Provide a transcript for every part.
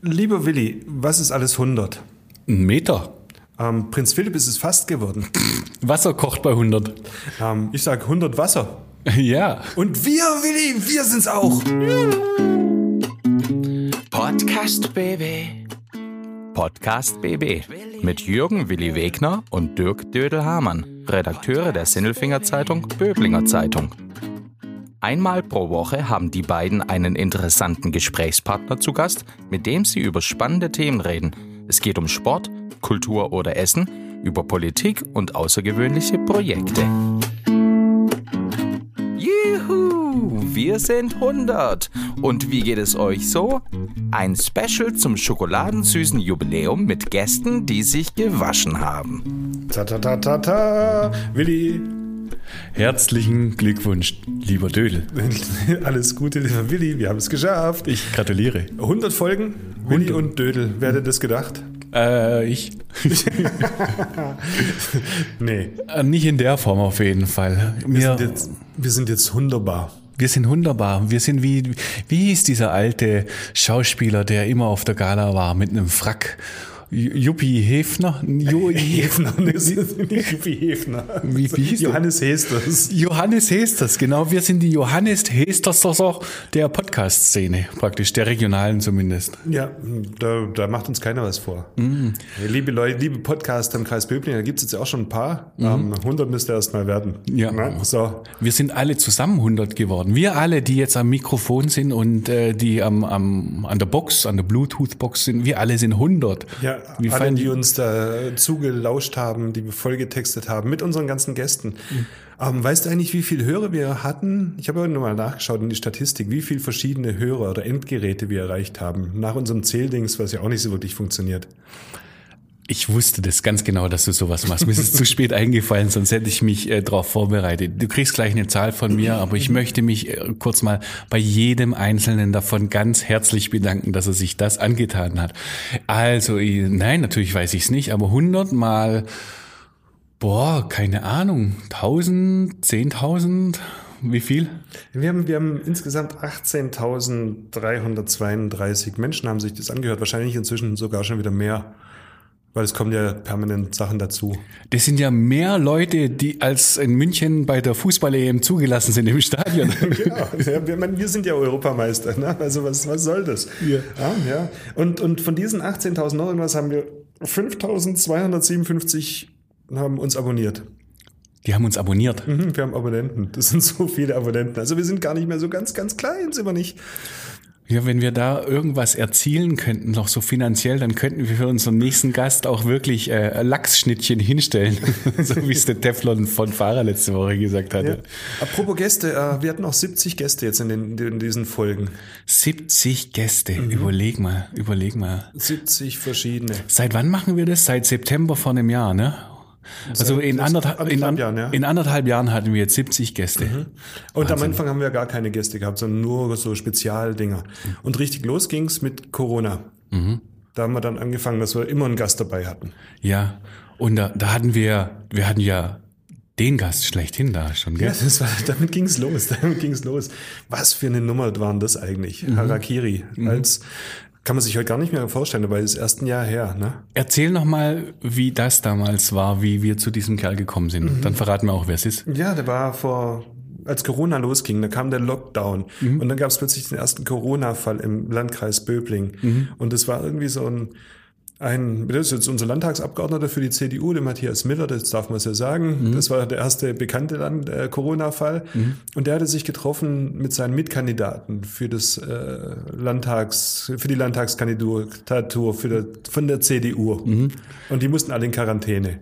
Lieber Willi, was ist alles 100? Ein Meter. Ähm, Prinz Philipp ist es fast geworden. Wasser kocht bei 100. Ähm, ich sage 100 Wasser. Ja. Und wir, Willi, wir sind's auch. Podcast BB. Podcast BB. Mit Jürgen Willi Wegner und Dirk Dödel-Hamann, Redakteure der Sinnelfinger Zeitung Böblinger Zeitung. Einmal pro Woche haben die beiden einen interessanten Gesprächspartner zu Gast, mit dem sie über spannende Themen reden. Es geht um Sport, Kultur oder Essen, über Politik und außergewöhnliche Projekte. Juhu, wir sind 100. Und wie geht es euch so? Ein Special zum schokoladensüßen Jubiläum mit Gästen, die sich gewaschen haben. Ta ta ta ta ta. Willi, Herzlichen Glückwunsch, lieber Dödel. alles Gute, lieber Willi, wir haben es geschafft. Ich gratuliere. 100 Folgen, Willi und Dödel. Wer hätte das gedacht? Äh, ich. Nee, Äh, Nicht in der Form auf jeden Fall. wir Wir, sind jetzt, wir sind jetzt wunderbar. wir sind wunderbar. Wir sind wie, wie hieß dieser alte Schauspieler, der immer auf der Gala war mit einem Frack? Juppie Hefner? Jo, Hefner, nicht Juppie Hefner. Wie- wie hieß? Johannes Hesters. Johannes Hesters, genau. Wir sind die Johannes Hesters der Podcast-Szene, praktisch, der regionalen zumindest. Ja, da, da macht uns keiner was vor. Liebe Leute, liebe Podcaster im Kreis Böbling, da gibt es jetzt ja auch schon ein paar. Ähm, 100 müsste erst mal werden. Ja. Na, so. Wir sind alle zusammen 100 geworden. Wir alle, die jetzt am Mikrofon sind und äh, die am, am, an der Box, an der Bluetooth-Box sind, wir alle sind 100. Ja, Wie alle, die uns da zugelauscht haben, die wir vollgetextet haben, mit unseren ganzen Gästen. Ähm, weißt du eigentlich, wie viele Hörer wir hatten? Ich habe heute nochmal nachgeschaut in die Statistik, wie viele verschiedene Hörer oder Endgeräte wir erreicht haben. Nach unserem Zähldings, was ja auch nicht so wirklich funktioniert. Ich wusste das ganz genau, dass du sowas machst. Mir ist es zu spät eingefallen, sonst hätte ich mich äh, darauf vorbereitet. Du kriegst gleich eine Zahl von mir, aber ich möchte mich äh, kurz mal bei jedem Einzelnen davon ganz herzlich bedanken, dass er sich das angetan hat. Also, nein, natürlich weiß ich es nicht, aber 100 mal, boah, keine Ahnung, 1000, 10.000, wie viel? Wir haben, wir haben insgesamt 18.332 Menschen haben sich das angehört. Wahrscheinlich inzwischen sogar schon wieder mehr. Weil es kommen ja permanent Sachen dazu. Das sind ja mehr Leute, die als in München bei der Fußball-EM zugelassen sind im Stadion. Genau. Ja, wir, man, wir sind ja Europameister. Ne? Also was, was soll das? Ja. Ja, Und, und von diesen 18.000 irgendwas haben wir 5.257 haben uns abonniert. Die haben uns abonniert. Mhm, Wir haben Abonnenten. Das sind so viele Abonnenten. Also wir sind gar nicht mehr so ganz, ganz klein, sind wir nicht. Ja, wenn wir da irgendwas erzielen könnten, noch so finanziell, dann könnten wir für unseren nächsten Gast auch wirklich äh, Lachsschnittchen hinstellen, so wie es der Teflon von Fahrer letzte Woche gesagt Ja. hatte. Apropos Gäste, äh, wir hatten auch 70 Gäste jetzt in, den, in diesen Folgen. 70 Gäste, überleg mal, überleg mal. 70 verschiedene. Seit wann machen wir das? Seit September vor einem Jahr, ne? Also in anderthalb, in, Jahren, ja. in anderthalb Jahren hatten wir jetzt 70 Gäste. Und am Anfang haben wir gar keine Gäste gehabt, sondern nur so Spezialdinger. Und richtig los ging's mit Corona. Da haben wir dann angefangen, dass wir immer einen Gast dabei hatten. Ja, und da, da hatten wir, wir hatten ja den Gast schlechthin da schon, gell? Ja, war, damit ging's los. Damit ging's los. Was für eine Nummer waren das eigentlich? Harakiri. Als kann man sich heute gar nicht mehr vorstellen, aber es ist erst ein Jahr her. Ne? Erzähl noch mal, wie das damals war, wie wir zu diesem Kerl gekommen sind. Dann verraten wir auch, wer es ist. Ja, der war vor, als Corona losging, da kam der Lockdown und dann gab es plötzlich den ersten Corona-Fall im Landkreis Böbling. Und das war irgendwie so ein, ein, das ist jetzt unser Landtagsabgeordneter für die CDU, der Matthias Miller, das darf man so sagen. Das war der erste bekannte Land, äh, Corona-Fall. Und der hatte sich getroffen mit seinen Mitkandidaten für das äh, Landtags, für die Landtagskandidatur für der, von der CDU. Und die mussten alle in Quarantäne.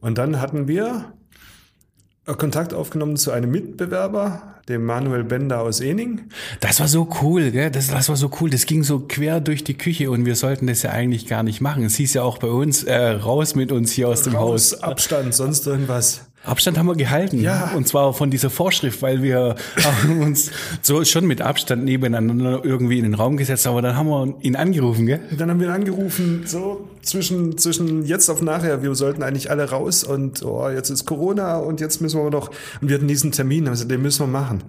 Und dann hatten wir Kontakt aufgenommen zu einem Mitbewerber, dem Manuel Bender aus Ening. Das war so cool, gell? Das, das war so cool. Das ging so quer durch die Küche und wir sollten das ja eigentlich gar nicht machen. Es hieß ja auch bei uns, äh, raus mit uns hier aus dem Haus. Aus Abstand, sonst irgendwas. Abstand haben wir gehalten. Ja. Und zwar von dieser Vorschrift, weil wir haben uns so schon mit Abstand nebeneinander irgendwie in den Raum gesetzt, aber dann haben wir ihn angerufen, gell? Dann haben wir ihn angerufen, so zwischen, zwischen jetzt auf nachher, wir sollten eigentlich alle raus und oh, jetzt ist Corona und jetzt müssen wir noch, und wir hatten diesen Termin, also den müssen wir machen.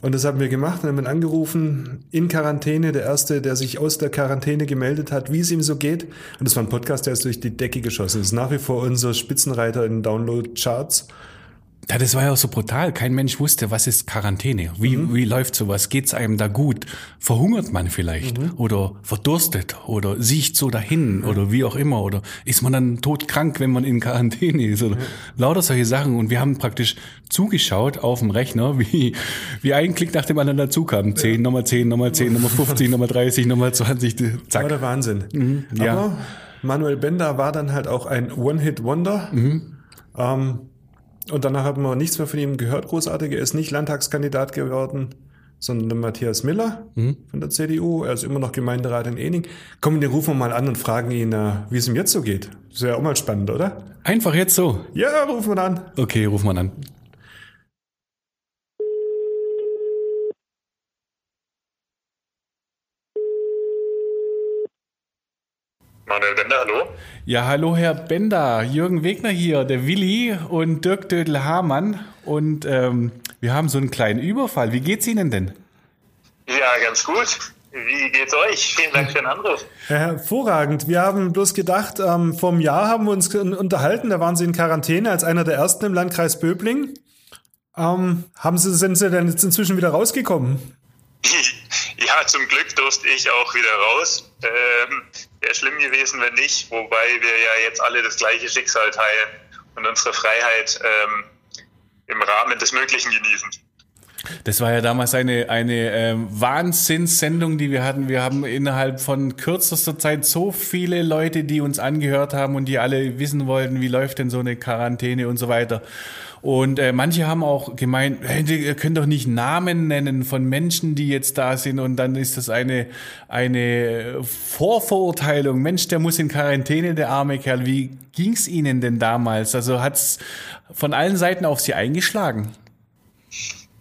Und das haben wir gemacht und haben ihn angerufen, in Quarantäne, der Erste, der sich aus der Quarantäne gemeldet hat, wie es ihm so geht. Und das war ein Podcast, der ist durch die Decke geschossen. Das ist nach wie vor unser Spitzenreiter in Download-Charts. Ja, das war ja auch so brutal. Kein Mensch wusste, was ist Quarantäne? Wie, Mhm. wie läuft sowas? Geht's einem da gut? Verhungert man vielleicht? Mhm. Oder verdurstet? Oder siecht so dahin? Oder wie auch immer? Oder ist man dann todkrank, wenn man in Quarantäne ist? Oder lauter solche Sachen. Und wir haben praktisch zugeschaut auf dem Rechner, wie, wie ein Klick nach dem anderen dazu kam. 10, nochmal 10, nochmal 10, nochmal 50, nochmal 30, nochmal 20. War Zack. der Wahnsinn. Mhm. ja. Aber Manuel Bender war dann halt auch ein One-Hit-Wonder. Mhm. Ähm, und danach haben wir nichts mehr von ihm gehört, großartig. Er ist nicht Landtagskandidat geworden, sondern der Matthias Miller Mhm. von der CDU. Er ist immer noch Gemeinderat in Ening. Komm, den rufen wir mal an und fragen ihn, äh, wie es ihm jetzt so geht. Das wäre ja auch mal spannend, oder? Einfach jetzt so. Ja, rufen wir an. Okay, ruf mal an. Manuel Bender, hallo. Ja, hallo Herr Bender, Jürgen Wegner hier, der Willi und Dirk Dödel-Hamann. Und ähm, wir haben so einen kleinen Überfall. Wie geht's Ihnen denn? Ja, ganz gut. Wie geht's euch? Vielen Dank für den Anruf. Ja, hervorragend. Wir haben bloß gedacht, ähm, vor einem Jahr haben wir uns unterhalten, da waren Sie in Quarantäne als einer der ersten im Landkreis Böbling. Ähm, haben Sie, sind Sie denn jetzt inzwischen wieder rausgekommen? Ja, zum Glück durfte ich auch wieder raus. Ähm, Wäre schlimm gewesen, wenn nicht, wobei wir ja jetzt alle das gleiche Schicksal teilen und unsere Freiheit ähm, im Rahmen des Möglichen genießen. Das war ja damals eine, eine ähm, Wahnsinnssendung, die wir hatten. Wir haben innerhalb von kürzester Zeit so viele Leute, die uns angehört haben und die alle wissen wollten, wie läuft denn so eine Quarantäne und so weiter. Und äh, manche haben auch gemeint, hey, ihr könnt doch nicht Namen nennen von Menschen, die jetzt da sind. Und dann ist das eine, eine Vorverurteilung. Mensch, der muss in Quarantäne, der arme Kerl. Wie ging's Ihnen denn damals? Also hat's von allen Seiten auf Sie eingeschlagen?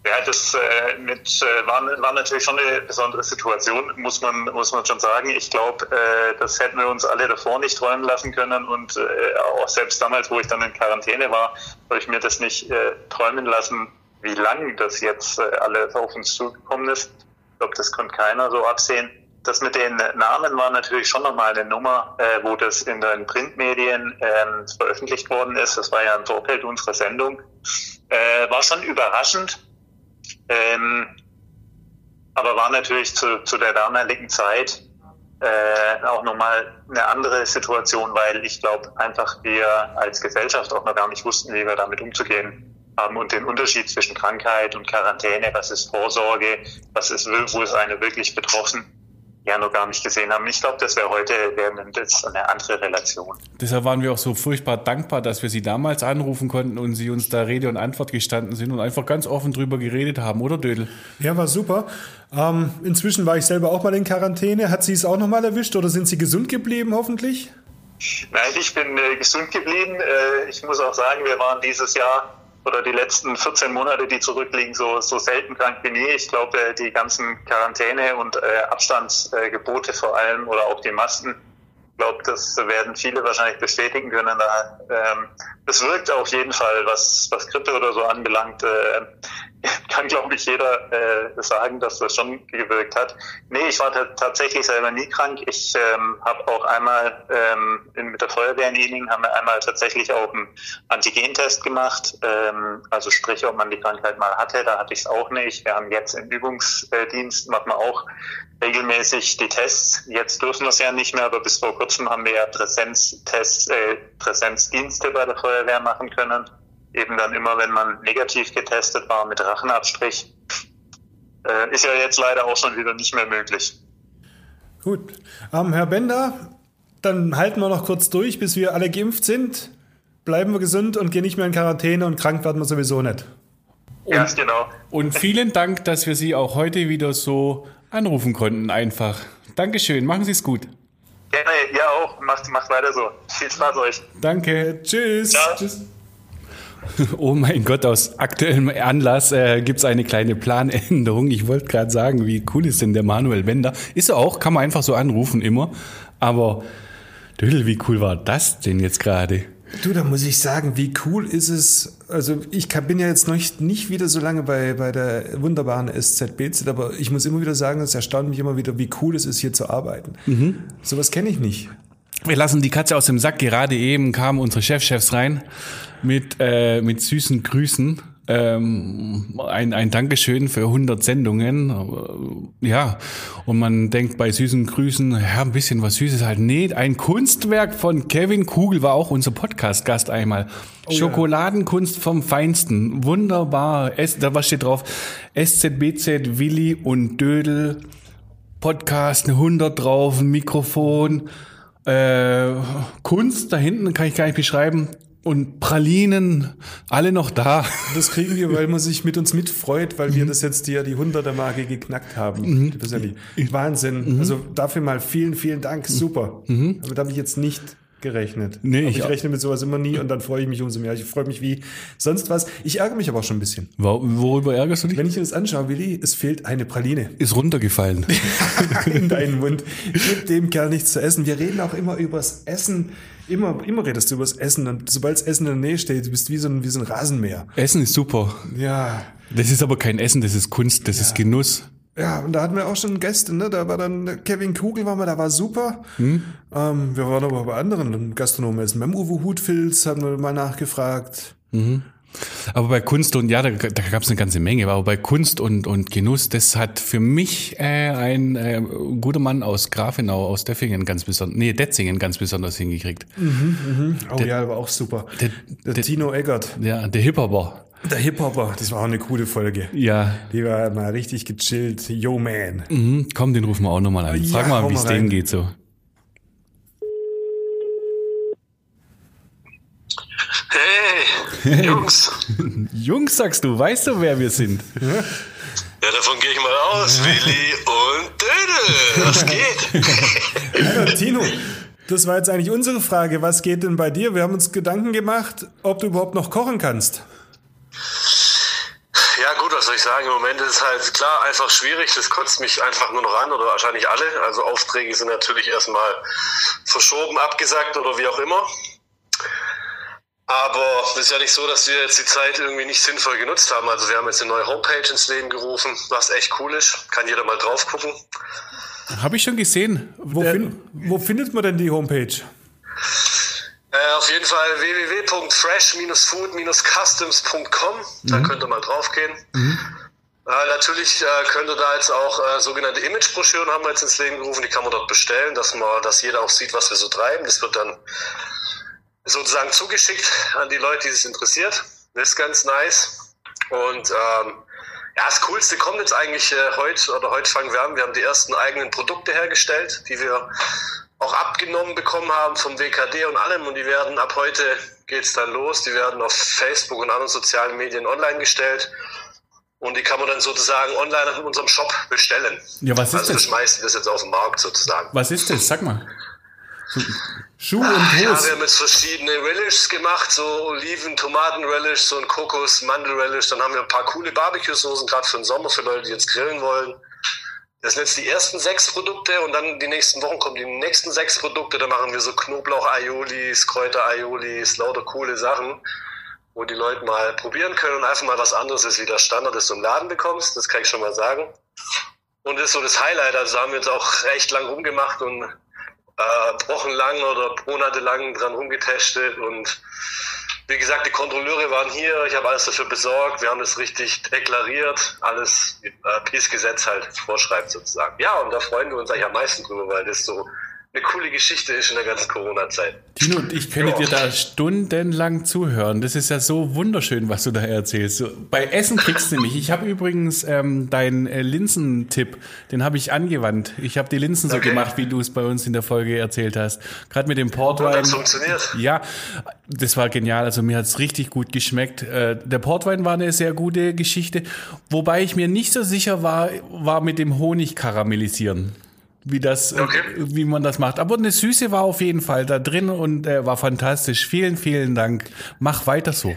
Ja, das äh, mit, äh, war, war natürlich schon eine besondere Situation, muss man, muss man schon sagen. Ich glaube, äh, das hätten wir uns alle davor nicht träumen lassen können. Und äh, auch selbst damals, wo ich dann in Quarantäne war, habe ich mir das nicht äh, träumen lassen, wie lang das jetzt äh, alles auf uns zugekommen ist. Ich glaube, das konnte keiner so absehen. Das mit den Namen war natürlich schon nochmal eine Nummer, äh, wo das in den Printmedien ähm, veröffentlicht worden ist. Das war ja im Vorfeld unserer Sendung. Äh, war schon überraschend. Ähm, aber war natürlich zu, zu der damaligen Zeit äh, auch nochmal eine andere Situation, weil ich glaube einfach wir als Gesellschaft auch noch gar nicht wussten, wie wir damit umzugehen haben und den Unterschied zwischen Krankheit und Quarantäne, was ist Vorsorge, was ist, wo ist eine wirklich betroffen, ja noch gar nicht gesehen haben. Ich glaube, das wäre heute das eine andere Relation. Deshalb waren wir auch so furchtbar dankbar, dass wir Sie damals anrufen konnten und Sie uns da Rede und Antwort gestanden sind und einfach ganz offen drüber geredet haben, oder Dödel? Ja, war super. Ähm, inzwischen war ich selber auch mal in Quarantäne. Hat Sie es auch nochmal erwischt oder sind Sie gesund geblieben, hoffentlich? Nein, ich bin äh, gesund geblieben. Äh, ich muss auch sagen, wir waren dieses Jahr oder die letzten 14 Monate, die zurückliegen, so, so selten krank wie nie. Ich glaube, die ganzen Quarantäne- und äh, Abstandsgebote vor allem oder auch die Masken, glaube, das werden viele wahrscheinlich bestätigen können. Da, ähm, das wirkt auf jeden Fall, was, was Grippe oder so anbelangt. Äh, kann, glaube ich, jeder äh, sagen, dass das schon gewirkt hat. Nee, ich war tatsächlich selber nie krank. Ich ähm, habe auch einmal ähm, in, mit der Feuerwehr in Ening haben wir einmal tatsächlich auch einen Antigentest gemacht. Ähm, also sprich, ob man die Krankheit mal hatte, da hatte ich es auch nicht. Wir haben jetzt im Übungsdienst, machen wir auch regelmäßig die Tests. Jetzt dürfen wir es ja nicht mehr, aber bis vor kurzem haben wir ja Präsenztests, äh, Präsenzdienste bei der Feuerwehr machen können eben dann immer, wenn man negativ getestet war mit Rachenabstrich. Äh, ist ja jetzt leider auch schon wieder nicht mehr möglich. Gut. Ähm, Herr Bender, dann halten wir noch kurz durch, bis wir alle geimpft sind. Bleiben wir gesund und gehen nicht mehr in Quarantäne und krank werden wir sowieso nicht. Und, Ganz genau. Und vielen Dank, dass wir Sie auch heute wieder so anrufen konnten, einfach. Dankeschön, machen Sie es gut. Gerne, ja auch. Macht, macht weiter so. Viel Spaß euch. Danke, tschüss. Ciao. tschüss. Oh mein Gott, aus aktuellem Anlass äh, gibt es eine kleine Planänderung. Ich wollte gerade sagen, wie cool ist denn der Manuel Bender? Ist er auch, kann man einfach so anrufen immer. Aber Dödel, wie cool war das denn jetzt gerade? Du, da muss ich sagen, wie cool ist es. Also ich bin ja jetzt noch nicht, nicht wieder so lange bei, bei der wunderbaren SZBZ, aber ich muss immer wieder sagen, es erstaunt mich immer wieder, wie cool es ist, hier zu arbeiten. Mhm. Sowas kenne ich nicht. Wir lassen die Katze aus dem Sack. Gerade eben kamen unsere Chefchefs rein mit, äh, mit süßen Grüßen. Ähm, ein, ein Dankeschön für 100 Sendungen. Ja, und man denkt bei süßen Grüßen, ja, ein bisschen was Süßes halt. Nee, ein Kunstwerk von Kevin Kugel war auch unser Podcast-Gast einmal. Oh, Schokoladenkunst ja. vom Feinsten. Wunderbar. Es, da was steht drauf? SZBZ, Willi und Dödel. Podcast, eine 100 drauf, ein Mikrofon. Äh, Kunst da hinten kann ich gar nicht beschreiben. Und Pralinen, alle noch da. Das kriegen wir, weil man sich mit uns mitfreut, weil wir mhm. das jetzt ja die 100er-Marke geknackt haben. Mhm. Das ist ja Wahnsinn. Mhm. Also dafür mal vielen, vielen Dank. Mhm. Super. Mhm. Aber da habe ich jetzt nicht gerechnet. Nee, aber ich, ich rechne mit sowas immer nie und dann freue ich mich umso mehr. Ich freue mich wie sonst was. Ich ärgere mich aber auch schon ein bisschen. Worüber ärgerst du dich? Wenn ich mir das anschaue, Willi, es fehlt eine Praline. Ist runtergefallen. In deinen Mund. Gib dem Kerl nichts zu essen. Wir reden auch immer übers Essen Immer, immer redest du über das Essen und sobald das Essen in der Nähe steht, du bist wie so ein, wie so ein Rasenmäher. Essen ist super. Ja. Das ist aber kein Essen, das ist Kunst, das ja. ist Genuss. Ja, und da hatten wir auch schon Gäste, ne? Da war dann Kevin Kugel, war mal, da war super. Hm? Ähm, wir waren aber bei anderen Gastronomen essen. Beim Uwe Hutfilz haben wir mal nachgefragt. Mhm. Aber bei Kunst und ja, da, da gab es eine ganze Menge, aber bei Kunst und, und Genuss, das hat für mich äh, ein äh, guter Mann aus Grafenau, aus Deffingen ganz besonders, nee, Detzingen ganz besonders hingekriegt. Mhm, mhm. Oh der, ja, war auch super. Der, der, der Tino Eggert. Ja, der Hip-Hopper. Der Hip-Hopper, das war auch eine coole Folge. Ja. Die war mal richtig gechillt. Yo, man. Mhm, komm, den rufen wir auch nochmal an. Frag ja, mal, wie es denen geht so. Hey, Jungs. Jungs, sagst du, weißt du, wer wir sind? Ja, davon gehe ich mal aus. Willi und Dödel. Was geht? Tino. Das war jetzt eigentlich unsere Frage. Was geht denn bei dir? Wir haben uns Gedanken gemacht, ob du überhaupt noch kochen kannst. Ja gut, was soll ich sagen? Im Moment ist es halt klar einfach schwierig. Das kotzt mich einfach nur noch an oder wahrscheinlich alle. Also Aufträge sind natürlich erstmal verschoben, abgesagt oder wie auch immer. Aber es ist ja nicht so, dass wir jetzt die Zeit irgendwie nicht sinnvoll genutzt haben. Also wir haben jetzt eine neue Homepage ins Leben gerufen, was echt cool ist. Kann jeder mal drauf gucken. Habe ich schon gesehen. Wo, äh, fin wo findet man denn die Homepage? Äh, auf jeden Fall www.fresh-food-customs.com. Da mhm. könnt ihr mal draufgehen. Mhm. Äh, natürlich äh, könnt ihr da jetzt auch äh, sogenannte Imagebroschüren haben wir jetzt ins Leben gerufen. Die kann man dort bestellen, dass man, dass jeder auch sieht, was wir so treiben. Das wird dann sozusagen zugeschickt an die Leute, die es interessiert. Das ist ganz nice. Und ähm, ja, das Coolste kommt jetzt eigentlich äh, heute oder heute fangen wir an. Wir haben die ersten eigenen Produkte hergestellt, die wir auch abgenommen bekommen haben vom WKD und allem. Und die werden ab heute geht's dann los. Die werden auf Facebook und anderen sozialen Medien online gestellt. Und die kann man dann sozusagen online in unserem Shop bestellen. Ja, was ist also das? Also wir schmeißen das jetzt auf den Markt sozusagen. Was ist das? Sag mal. Schuh und Ach, Ja, wir haben jetzt verschiedene Relish gemacht, so Oliven, Tomaten-Relish, so ein Kokos, Mandel-Relish. Dann haben wir ein paar coole Barbecue-Soßen, gerade für den Sommer, für Leute, die jetzt grillen wollen. Das sind jetzt die ersten sechs Produkte und dann die nächsten Wochen kommen die nächsten sechs Produkte. Da machen wir so Knoblauch-Aiolis, Kräuter-Aiolis, lauter coole Sachen, wo die Leute mal probieren können und einfach mal was anderes ist, wie der Standard, das du im Laden bekommst. Das kann ich schon mal sagen. Und das ist so das Highlight. Also da haben wir jetzt auch recht lang rumgemacht und äh, wochenlang oder monatelang dran rumgetestet und wie gesagt, die Kontrolleure waren hier, ich habe alles dafür besorgt, wir haben das richtig deklariert, alles, äh, wie das Gesetz halt vorschreibt sozusagen. Ja, und da freuen wir uns eigentlich am meisten drüber, weil das so eine coole Geschichte ist in der ganzen Corona-Zeit. Tino und ich könnte ja. dir da stundenlang zuhören. Das ist ja so wunderschön, was du da erzählst. So, bei Essen kriegst du mich. Ich habe übrigens ähm, deinen äh, Linsentipp, den habe ich angewandt. Ich habe die Linsen so okay. gemacht, wie du es bei uns in der Folge erzählt hast. Gerade mit dem Portwein. Und das funktioniert. Ja, das war genial. Also mir hat es richtig gut geschmeckt. Äh, der Portwein war eine sehr gute Geschichte. Wobei ich mir nicht so sicher war, war mit dem Honig karamellisieren wie das, äh, okay. wie man das macht. Aber eine Süße war auf jeden Fall da drin und äh, war fantastisch. Vielen, vielen Dank. Mach weiter so.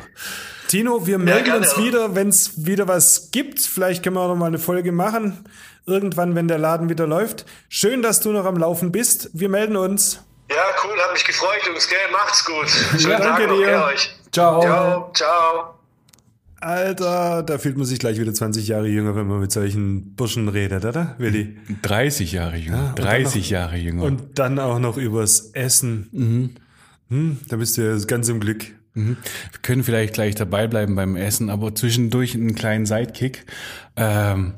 Tino, wir melden gerne, uns ja. wieder, wenn es wieder was gibt. Vielleicht können wir auch noch mal eine Folge machen. Irgendwann, wenn der Laden wieder läuft. Schön, dass du noch am Laufen bist. Wir melden uns. Ja, cool, hat mich gefreut, Jungs, gell? Macht's gut. Schönen danke Tag noch, dir. euch. Ciao. Ciao, ciao. Alter, da fühlt man sich gleich wieder 20 Jahre jünger, wenn man mit solchen Burschen redet, oder, Willi? 30 Jahre jünger. und dann 30 noch- Jahre jünger. Und dann auch noch übers Essen. Hm, da bist du ja ganz im Glück. Wir können vielleicht gleich dabei bleiben beim Essen, aber zwischendurch einen kleinen Sidekick. Ähm,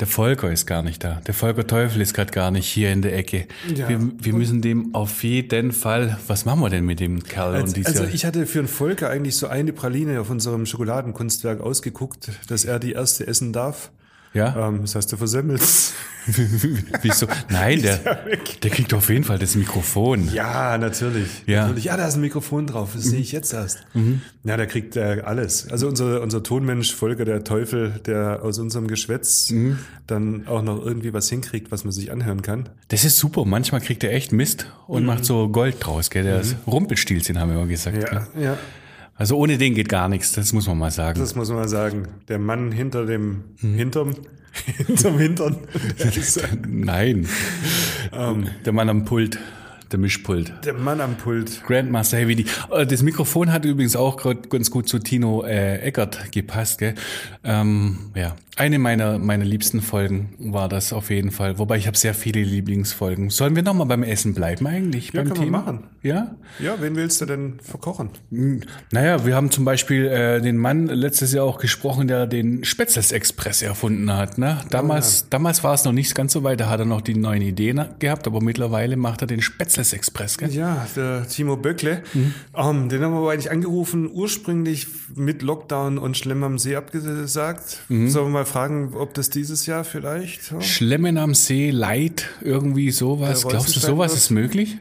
der Volker ist gar nicht da. Der Volker Teufel ist gerade gar nicht hier in der Ecke. Ja. Wir, wir müssen dem auf jeden Fall. Was machen wir denn mit dem Kerl? Also, und also dieser- ich hatte für den Volker eigentlich so eine Praline auf unserem Schokoladenkunstwerk ausgeguckt, dass er die erste essen darf. Ja? Ähm, das hast du versemmelt. Wieso? Nein, der, ja der kriegt auf jeden Fall das Mikrofon. Ja, natürlich. Ja. natürlich. Ja, da ist ein Mikrofon drauf. Das sehe ich jetzt erst. Ja, der kriegt äh, alles. Also unser, unser Tonmensch, Volker der Teufel, der aus unserem Geschwätz dann auch noch irgendwie was hinkriegt, was man sich anhören kann. Das ist super. Manchmal kriegt er echt Mist und macht so Gold draus. Gell? Der ist Rumpelstilzchen, haben wir immer gesagt. gell? Ja, ja. Also ohne den geht gar nichts. Das muss man mal sagen. Das muss man mal sagen. Der Mann hinter dem Hinterm, hinterm Hintern. Der, ist, Nein. der Mann am Pult, der Mischpult. der Mann am Pult. Grandmaster Heavy. Äh, Das Mikrofon hat übrigens auch grad ganz gut zu Tino äh, Eckert gepasst. Gell? Ähm, ja, eine meiner meiner liebsten Folgen war das auf jeden Fall. Wobei ich habe sehr viele Lieblingsfolgen. Sollen wir noch mal beim Essen bleiben eigentlich? Ja, beim können wir Thema? machen. Ja. Ja, wen willst du denn verkochen? Naja, wir haben zum Beispiel äh, den Mann letztes Jahr auch gesprochen, der den Spätzles Express erfunden hat. Ne? Damals, damals war es noch nicht ganz so weit, da hat er noch die neuen Ideen gehabt, aber mittlerweile macht er den Spätzles Express. Gell? Ja, der Timo Böckle. Ähm, den haben wir aber eigentlich angerufen, ursprünglich mit Lockdown und Schlemm am See abgesagt. Sollen wir mal fragen, ob das dieses Jahr vielleicht? Ja. Schlemmen am See, Leid, irgendwie sowas. Glaubst du, sowas wird- ist möglich?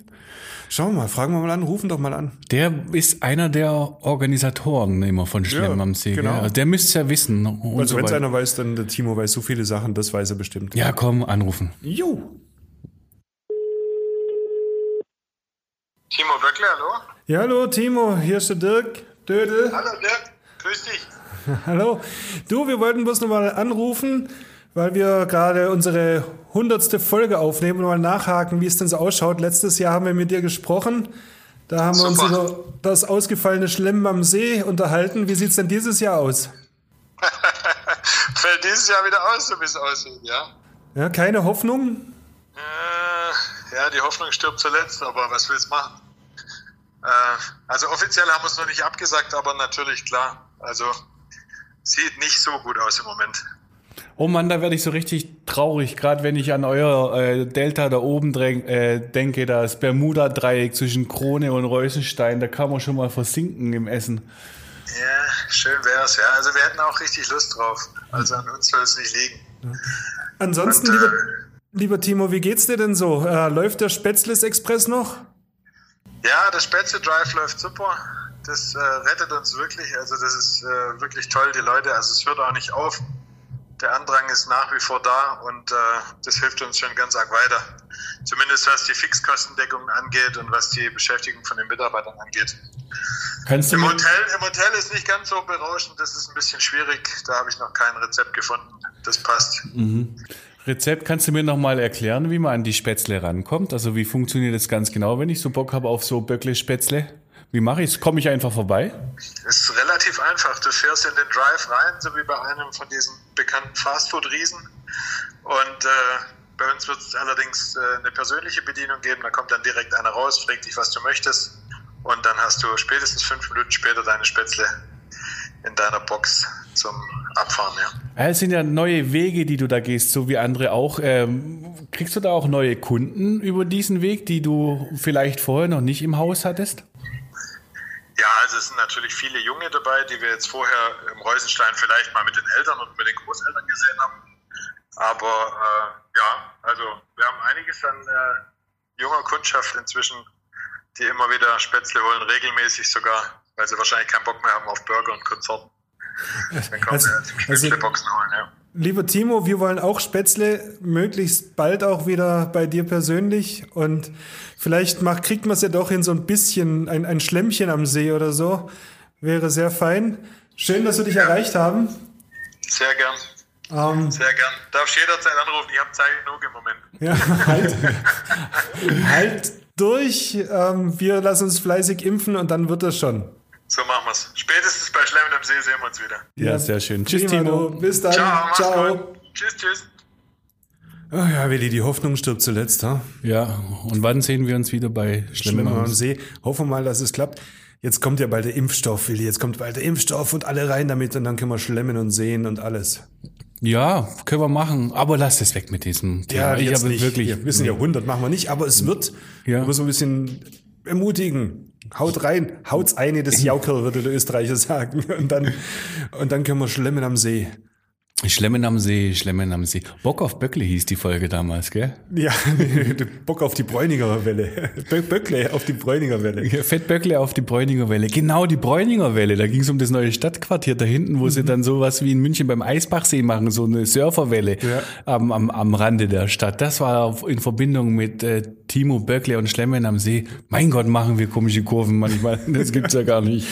Schauen wir mal, fragen wir mal an, rufen doch mal an. Der ist einer der Organisatoren immer von Schlemmen Ja, am See. genau. Also der müsste es ja wissen. Und Also so wenn es einer weiß, dann der Timo weiß so viele Sachen, das weiß er bestimmt. ja, komm, anrufen. Jo. Timo Böckle, hallo? Ja, hallo Timo, hier ist der Dirk Dödel. Hallo Dirk, grüß dich. Hallo. Du, wir wollten bloß noch mal anrufen, weil wir gerade unsere hundertste Folge aufnehmen und mal nachhaken, wie es denn so ausschaut. Letztes Jahr haben wir mit dir gesprochen. Da haben wir uns Super. über das ausgefallene Schlemmen am See unterhalten. Wie sieht's denn dieses Jahr aus? Fällt dieses Jahr wieder aus, so wie es aussieht, ja? Ja, keine Hoffnung? Äh, ja, die Hoffnung stirbt zuletzt, aber was willst du machen? Äh, also offiziell haben wir es noch nicht abgesagt, aber natürlich klar. Also sieht nicht so gut aus im Moment. Oh Mann, da werde ich so richtig traurig, gerade wenn ich an euer äh, Delta da oben dräng, äh, denke, das Bermuda-Dreieck zwischen Krone und Reusenstein, da kann man schon mal versinken im Essen. Ja, schön wär's, ja. Also wir hätten auch richtig Lust drauf. Also an uns soll es nicht liegen. Ansonsten, Und, äh, lieber, lieber Timo, wie geht's dir denn so? Äh, läuft der Spätzles Express noch? Ja, der Spätzle Drive läuft super. Das äh, rettet uns wirklich. Also das ist äh, wirklich toll, die Leute. Also es hört auch nicht auf. Der Andrang ist nach wie vor da und äh, das hilft uns schon ganz arg weiter. Zumindest was die Fixkostendeckung angeht und was die Beschäftigung von den Mitarbeitern angeht. Kannst du Im Hotel, Im Hotel ist nicht ganz so berauschend, das ist ein bisschen schwierig. Da habe ich noch kein Rezept gefunden. Das passt. Rezept, kannst du mir nochmal erklären, wie man an die Spätzle rankommt? Also wie funktioniert das ganz genau, wenn ich so Bock habe auf so Böckle-Spätzle? Wie mache ich es? Komme ich einfach vorbei? Ist relativ einfach. Du fährst in den Drive rein, so wie bei einem von diesen bekannten Fastfood-Riesen. Und äh, bei uns wird es allerdings äh, eine persönliche Bedienung geben. Da kommt dann direkt einer raus, fragt dich, was du möchtest. Und dann hast du spätestens fünf Minuten später deine Spätzle in deiner Box zum Abfahren. Ja. Ja, Es sind ja neue Wege, die du da gehst, so wie andere auch. Ähm, kriegst du da auch neue Kunden über diesen Weg, die du vielleicht vorher noch nicht im Haus hattest? Ja, also es sind natürlich viele Junge dabei, die wir jetzt vorher im Reusenstein vielleicht mal mit den Eltern und mit den Großeltern gesehen haben. Aber äh, ja, also wir haben einiges an äh, junger Kundschaft inzwischen, die immer wieder Spätzle holen, regelmäßig sogar, weil sie wahrscheinlich keinen Bock mehr haben auf Burger und Konsorten. Dann kommen Also- sie also- Spätzleboxen holen, ja. Lieber Timo, wir wollen auch Spätzle möglichst bald auch wieder bei dir persönlich und vielleicht macht, kriegt man es ja doch in so ein bisschen ein, ein Schlemmchen am See oder so. Wäre sehr fein. Schön, dass wir dich erreicht haben. Sehr gern. Ähm, Sehr gern. Darfst jederzeit anrufen, ich habe Zeit genug im Moment. ja, halt, halt durch. Ähm, wir lassen uns fleißig impfen und dann wird das schon. So machen wir's. Spätestens bei Schlemmen am See sehen wir uns wieder. Ja, sehr schön. Tschüss, Prima, Timo. du. Bis dann. Ciao, mach's Ciao. gut. Tschüss, tschüss. Oh ja, Willi, die Hoffnung stirbt zuletzt. Ha? Ja, und wann sehen wir uns wieder bei Schlimmer am am See? Hoffen wir mal, dass es klappt. Jetzt kommt ja bald der Impfstoff, Willi. Jetzt kommt bald der Impfstoff und alle rein damit und dann können wir schlemmen und sehen und alles. Ja, können wir machen. Aber lass es weg mit diesem Thema. ich jetzt habe nicht. wirklich. Wir wissen ja, 100 machen wir nicht, aber es wird. Ja. Wir müssen ein bisschen ermutigen. Haut rein, haut's eine des Jaukerl, würde der Österreicher sagen. Und dann, und dann können wir schlemmen am See. Schlemmen am See, Schlemmen am See. Bock auf Böckle hieß die Folge damals, gell? Ja, Bock auf die Bräuninger Welle. Bö- Böckle auf die Bräuninger Welle. Ja, Fettböckle auf die Bräuninger Welle. Genau, die Bräuninger Welle. Da ging es um das neue Stadtquartier da hinten, wo sie dann sowas wie in München beim Eisbachsee machen, so eine Surferwelle Ja. am, am, am Rande der Stadt. Das war in Verbindung mit äh, Timo Böckle und Schlemmen am See. Mein Gott, machen wir komische Kurven manchmal. Das gibt's ja gar nicht.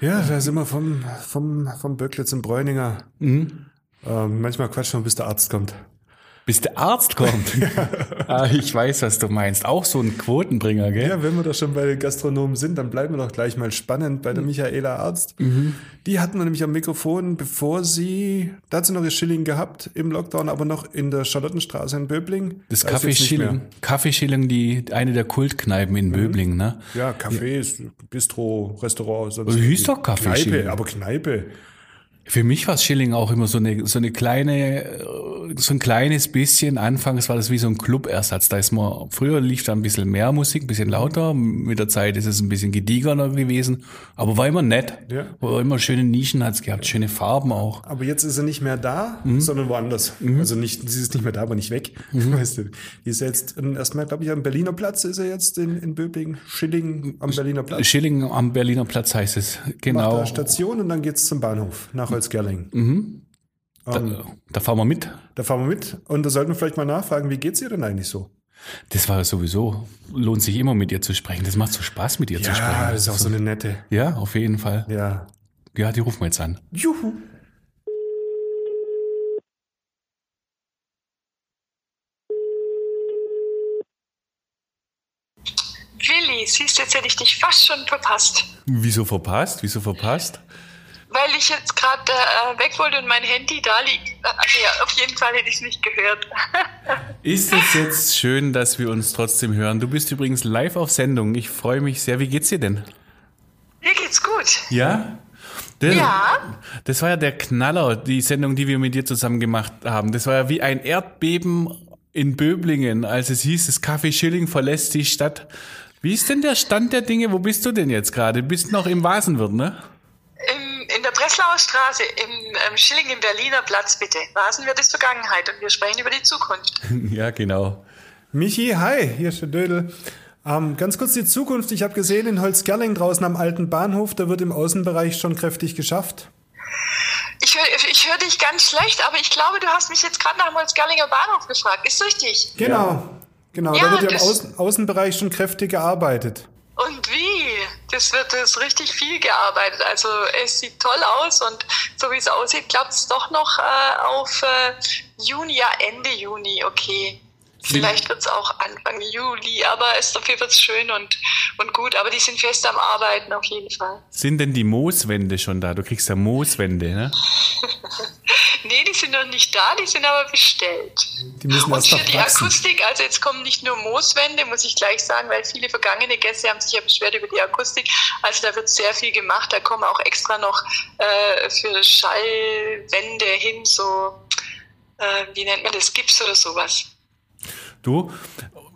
Ja, da sind wir vom, vom, vom Böckle zum Bräuninger. Ähm, manchmal quatschen wir, bis der Arzt kommt. Bis der Arzt kommt. ah, ich weiß, was du meinst. Auch so ein Quotenbringer, gell? Ja, wenn wir doch schon bei den Gastronomen sind, dann bleiben wir doch gleich mal spannend bei der Michaela Arzt. Die hatten wir nämlich am Mikrofon, bevor sie, da hat sie noch ihr Schilling gehabt im Lockdown, aber noch in der Charlottenstraße in Böbling. Das Da ist Kaffee jetzt nicht Schilling. mehr. Kaffee Schilling, die, eine der Kultkneipen in Böbling, ne? Ja, Cafés, Bistro, Restaurant. Sonst Hieß doch Kaffee Kneipe, aber Kneipe. Für mich war Schilling auch immer so eine, so eine kleine, äh, so ein kleines bisschen. Anfangs war das wie so ein Clubersatz. Da ist man, früher lief da ein bisschen mehr Musik, ein bisschen lauter. Mit der Zeit ist es ein bisschen gediegener gewesen. Aber war immer nett. Ja. War immer schöne Nischen hat's gehabt, schöne Farben auch. Aber jetzt ist sie nicht mehr da, Mhm. sondern woanders. Also nicht, sie ist nicht mehr da, aber nicht weg. Weißt du, die ist jetzt erstmal, glaube ich, am Berliner Platz ist er jetzt in, in Böbling, Schilling am Berliner Platz. Schilling am Berliner Platz heißt es. Macht Genau. da Station und dann geht's zum Bahnhof nach Holzgerling. Da, da fahren wir mit. Da fahren wir mit und da sollten wir vielleicht mal nachfragen, wie geht's ihr denn eigentlich so? Das war sowieso, lohnt sich immer mit ihr zu sprechen. Das macht so Spaß, mit ihr zu sprechen. Ja, das ist auch so eine nette. Ja, auf jeden Fall. Ja. Ja, die rufen wir jetzt an. Juhu. Willi, siehst du, jetzt hätte ich dich fast schon verpasst. Wieso verpasst? Wieso verpasst? Weil ich jetzt gerade äh, weg wollte und mein Handy da liegt. Also ja, auf jeden Fall hätte ich es nicht gehört. Ist es jetzt schön, dass wir uns trotzdem hören? Du bist übrigens live auf Sendung. Ich freue mich sehr. Wie geht's dir denn? Mir geht's gut. Ja? Das, Ja. Das war ja der Knaller, die Sendung, die wir mit dir zusammen gemacht haben. Das war ja wie ein Erdbeben in Böblingen, als es hieß, das Café Schilling verlässt die Stadt. Wie ist denn der Stand der Dinge? Wo bist du denn jetzt gerade? Bist noch im Vasenwirt, ne? Breslauer Straße, im ähm, Schilling im Berliner Platz, bitte. Rasen wird es Vergangenheit und wir sprechen über die Zukunft. ja, genau. Michi, hi, hier ist der Dödel. Ähm, ganz kurz die Zukunft. Ich habe gesehen, in Holzgerling draußen am alten Bahnhof, da wird im Außenbereich schon kräftig geschafft. Ich höre ich hör dich ganz schlecht, aber ich glaube, du hast mich jetzt gerade nach dem Holzgerlinger Bahnhof gefragt. Ist richtig? Genau, genau. Ja, da wird ja im das- Außen, Außenbereich schon kräftig gearbeitet. Und wie? Das wird das richtig viel gearbeitet. Also es sieht toll aus und so wie es aussieht, klappt es doch noch äh, auf äh, Juni, ja Ende Juni, okay. Vielleicht wird es auch Anfang Juli, aber es ist auf jeden Fall schön und, und gut. Aber die sind fest am Arbeiten auf jeden Fall. Sind denn die Mooswände schon da? Du kriegst ja Mooswände, ne? Nee, die sind noch nicht da, die sind aber bestellt. Die müssen Und für die wachsen. Akustik, also jetzt kommen nicht nur Mooswände, muss ich gleich sagen, weil viele vergangene Gäste haben sich ja beschwert über die Akustik. Also da wird sehr viel gemacht. Da kommen auch extra noch äh, für Schallwände hin, so, äh, wie nennt man das, Gips oder sowas. Du,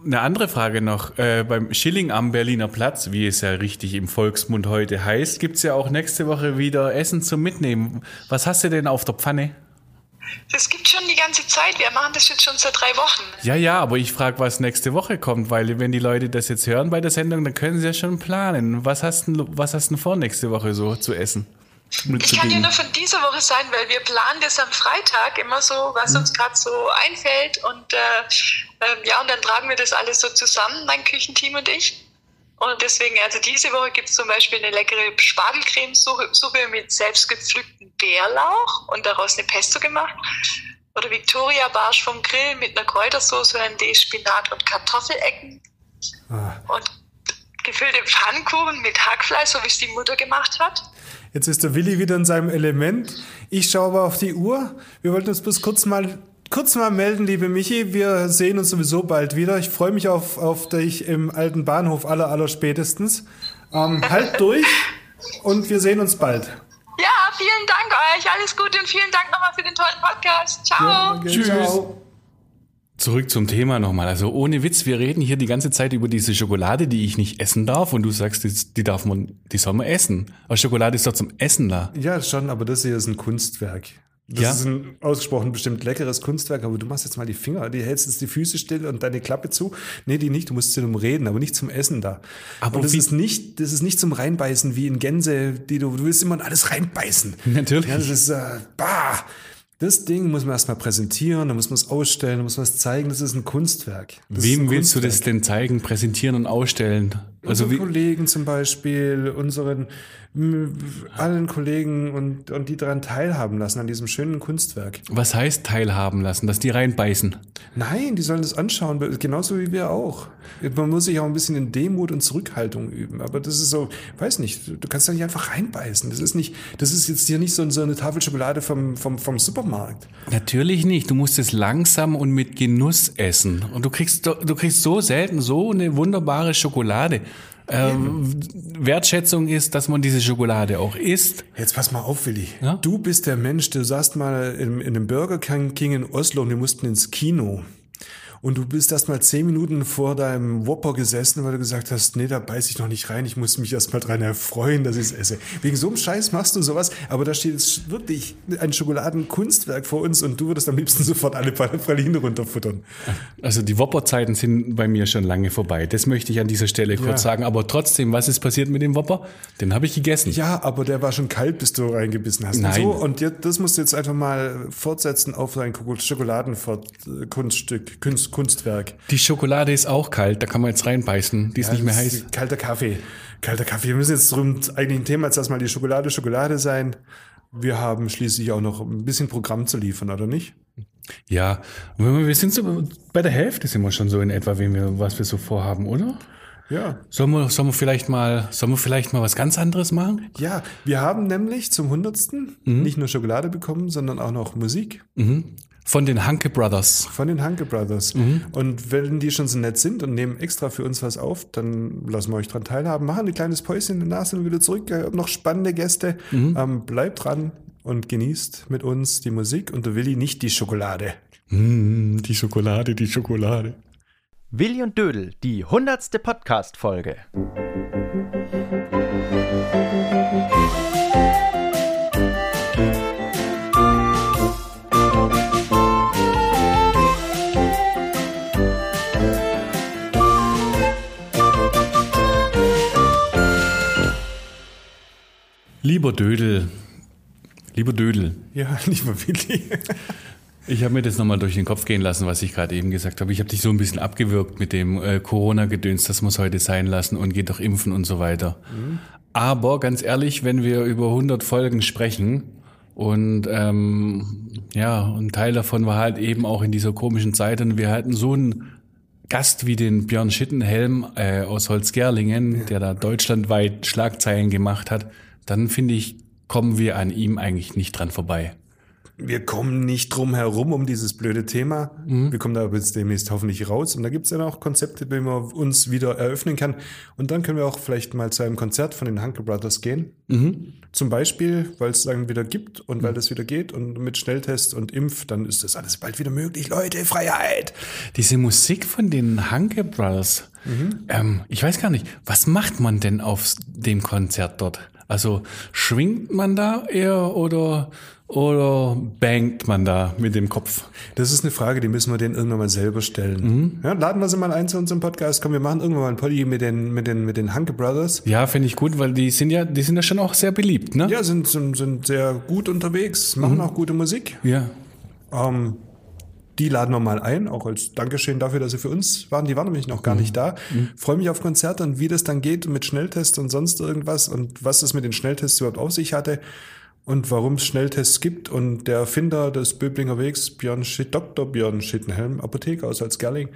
eine andere Frage noch. Äh, beim Schilling am Berliner Platz, wie es ja richtig im Volksmund heute heißt, gibt's ja auch nächste Woche wieder Essen zum Mitnehmen. Was hast du denn auf der Pfanne? Das gibt schon die ganze Zeit. Wir machen das jetzt schon seit drei Wochen. Ja, ja, aber ich frage, was nächste Woche kommt, weil wenn die Leute das jetzt hören bei der Sendung, dann können sie ja schon planen. Was hast du was hast denn vor nächste Woche so zu essen? Ich kann dir nur von dieser Woche sein, weil wir planen das am Freitag immer so, was uns gerade so einfällt. Und äh, ähm, ja, und dann tragen wir das alles so zusammen, mein Küchenteam und ich. Und deswegen, also diese Woche gibt es zum Beispiel eine leckere Spargelcremesuppe mit selbstgepflücktem Bärlauch und daraus eine Pesto gemacht. Oder Victoria Barsch vom Grill mit einer Kräutersoße, ein Spinat und Kartoffelecken. Ah. Und gefüllte Pfannkuchen mit Hackfleisch, so wie es die Mutter gemacht hat. Jetzt ist der Willi wieder in seinem Element. Ich schaue aber auf die Uhr. Wir wollten uns bis kurz mal kurz mal melden, liebe Michi. Wir sehen uns sowieso bald wieder. Ich freue mich auf, auf dich im alten Bahnhof aller, aller spätestens. Ähm, halt durch und wir sehen uns bald. Ja, vielen Dank euch. Alles Gute und vielen Dank nochmal für den tollen Podcast. Ciao. Ja, okay, Tschüss. Ciao. Zurück zum Thema nochmal. Also ohne Witz, wir reden hier die ganze Zeit über diese Schokolade, die ich nicht essen darf. Und du sagst, die, die darf man, die soll man essen. Aber Schokolade ist doch zum Essen da. Ja, schon, aber das hier ist ein Kunstwerk. Das ja? ist ein ausgesprochen bestimmt leckeres Kunstwerk, aber du machst jetzt mal die Finger, die hältst jetzt die Füße still und deine Klappe zu. Nee, die nicht, du musst zu dem Reden, aber nicht zum Essen da. Aber und das ist nicht, das ist nicht zum Reinbeißen wie in Gänse, die du, du willst immer in alles reinbeißen. Natürlich. Ja, das ist, äh, bah. Das Ding muss man erstmal präsentieren, dann muss man es ausstellen, dann muss man es zeigen, das ist ein Kunstwerk. Das Wem ein willst Kunstwerk. du das denn zeigen, präsentieren und ausstellen? Also Unsere Kollegen zum Beispiel, unseren allen Kollegen und, und die daran teilhaben lassen, an diesem schönen Kunstwerk. Was heißt teilhaben lassen? Dass die reinbeißen? Nein, die sollen das anschauen, genauso wie wir auch. Man muss sich auch ein bisschen in Demut und Zurückhaltung üben. Aber das ist so, weiß nicht, du kannst da nicht einfach reinbeißen. Das ist nicht, das ist jetzt hier nicht so, so eine Tafel Schokolade vom, vom, vom Supermarkt. Natürlich nicht. Du musst es langsam und mit Genuss essen. Und du kriegst, du kriegst so selten so eine wunderbare Schokolade. Ähm, Wertschätzung ist, dass man diese Schokolade auch isst. Jetzt pass mal auf, Willi. Ja? Du bist der Mensch, du saßt mal in, in einem Burger King in Oslo und wir mussten ins Kino und du bist erst mal zehn Minuten vor deinem Whopper gesessen, weil du gesagt hast, nee, da beiß ich noch nicht rein, ich muss mich erst mal dran erfreuen, dass ich es esse. Wegen so einem Scheiß machst du sowas, aber da steht jetzt wirklich ein Schokoladenkunstwerk vor uns und du würdest am liebsten sofort alle Praline runterfuttern. Also die Whopper-Zeiten sind bei mir schon lange vorbei. Das möchte ich an dieser Stelle kurz ja. sagen. Aber trotzdem, was ist passiert mit dem Whopper? Den habe ich gegessen. Ja, aber der war schon kalt, bis du reingebissen hast. Nein. Und, so, und das musst du jetzt einfach mal fortsetzen auf dein Schokoladenkunststück, Kunst, Kunstwerk. Die Schokolade ist auch kalt, da kann man jetzt reinbeißen. Die ist ja, nicht mehr heiß. Kalter Kaffee. Kalter Kaffee. Wir müssen jetzt drum eigentlich ein Thema jetzt erstmal die Schokolade Schokolade sein. Wir haben schließlich auch noch ein bisschen Programm zu liefern, oder nicht? Ja, wir sind so bei der Hälfte sind wir schon so in etwa, wir, was wir so vorhaben, oder? Ja. Sollen wir, sollen wir vielleicht mal, sollen wir vielleicht mal was ganz anderes machen? Ja, wir haben nämlich zum hundertsten mhm. nicht nur Schokolade bekommen, sondern auch noch Musik. Mhm. Von den Hanke Brothers. Von den Hanke Brothers. Mhm. Und wenn die schon so nett sind und nehmen extra für uns was auf, dann lassen wir euch dran teilhaben. Machen ein kleines Päuschen, danach sind wir wieder zurück. Noch spannende Gäste. Mhm. Ähm, bleibt dran und genießt mit uns die Musik und der Willi nicht die Schokolade. Mm, die Schokolade, die Schokolade. Willi und Dödel, die hundertste Podcast-Folge. Lieber Dödel, lieber Dödel. Ja, lieber Willi. Ich habe mir das nochmal durch den Kopf gehen lassen, was ich gerade eben gesagt habe. Ich habe dich so ein bisschen abgewürgt mit dem äh, Corona-Gedöns, das muss heute sein lassen und geht doch impfen und so weiter. Mhm. Aber ganz ehrlich, wenn wir über 100 Folgen sprechen und ähm, ja, ein Teil davon war halt eben auch in dieser komischen Zeit und wir hatten so einen Gast wie den Björn Schittenhelm äh, aus Holzgerlingen, ja. der da deutschlandweit Schlagzeilen gemacht hat, dann finde ich, kommen wir an ihm eigentlich nicht dran vorbei. Wir kommen nicht drum herum um dieses blöde Thema. Mhm. Wir kommen da jetzt demnächst hoffentlich raus. Und da gibt es dann auch Konzepte, wie man uns wieder eröffnen kann. Und dann können wir auch vielleicht mal zu einem Konzert von den Hanke Brothers gehen. Mhm. Zum Beispiel, weil es dann wieder gibt und mhm. weil das wieder geht und mit Schnelltest und Impf, dann ist das alles bald wieder möglich. Leute, Freiheit! Diese Musik von den Hanke Brothers, mhm. ähm, ich weiß gar nicht, was macht man denn auf dem Konzert dort? Also schwingt man da eher oder, oder bangt man da mit dem Kopf? Das ist eine Frage, die müssen wir denen irgendwann mal selber stellen. Mhm. Ja, laden wir sie mal ein zu unserem Podcast. Komm, wir machen irgendwann mal ein Poddy mit den, mit den, mit den Hanke Brothers. Ja, finde ich gut, weil die sind ja, die sind ja schon auch sehr beliebt, ne? Ja, sind, sind, sind sehr gut unterwegs, machen mhm. auch gute Musik. Ja. Ähm, die laden wir mal ein, auch als Dankeschön dafür, dass sie für uns waren. Die waren nämlich noch gar Mhm. nicht da. Freue mich auf Konzerte und wie das dann geht mit Schnelltests und sonst irgendwas und was es mit den Schnelltests überhaupt auf sich hatte und warum es Schnelltests gibt. Und der Erfinder des Böblinger Wegs, Björn Schitt, Dr. Björn Schittenhelm, Apotheker aus Salzgerling.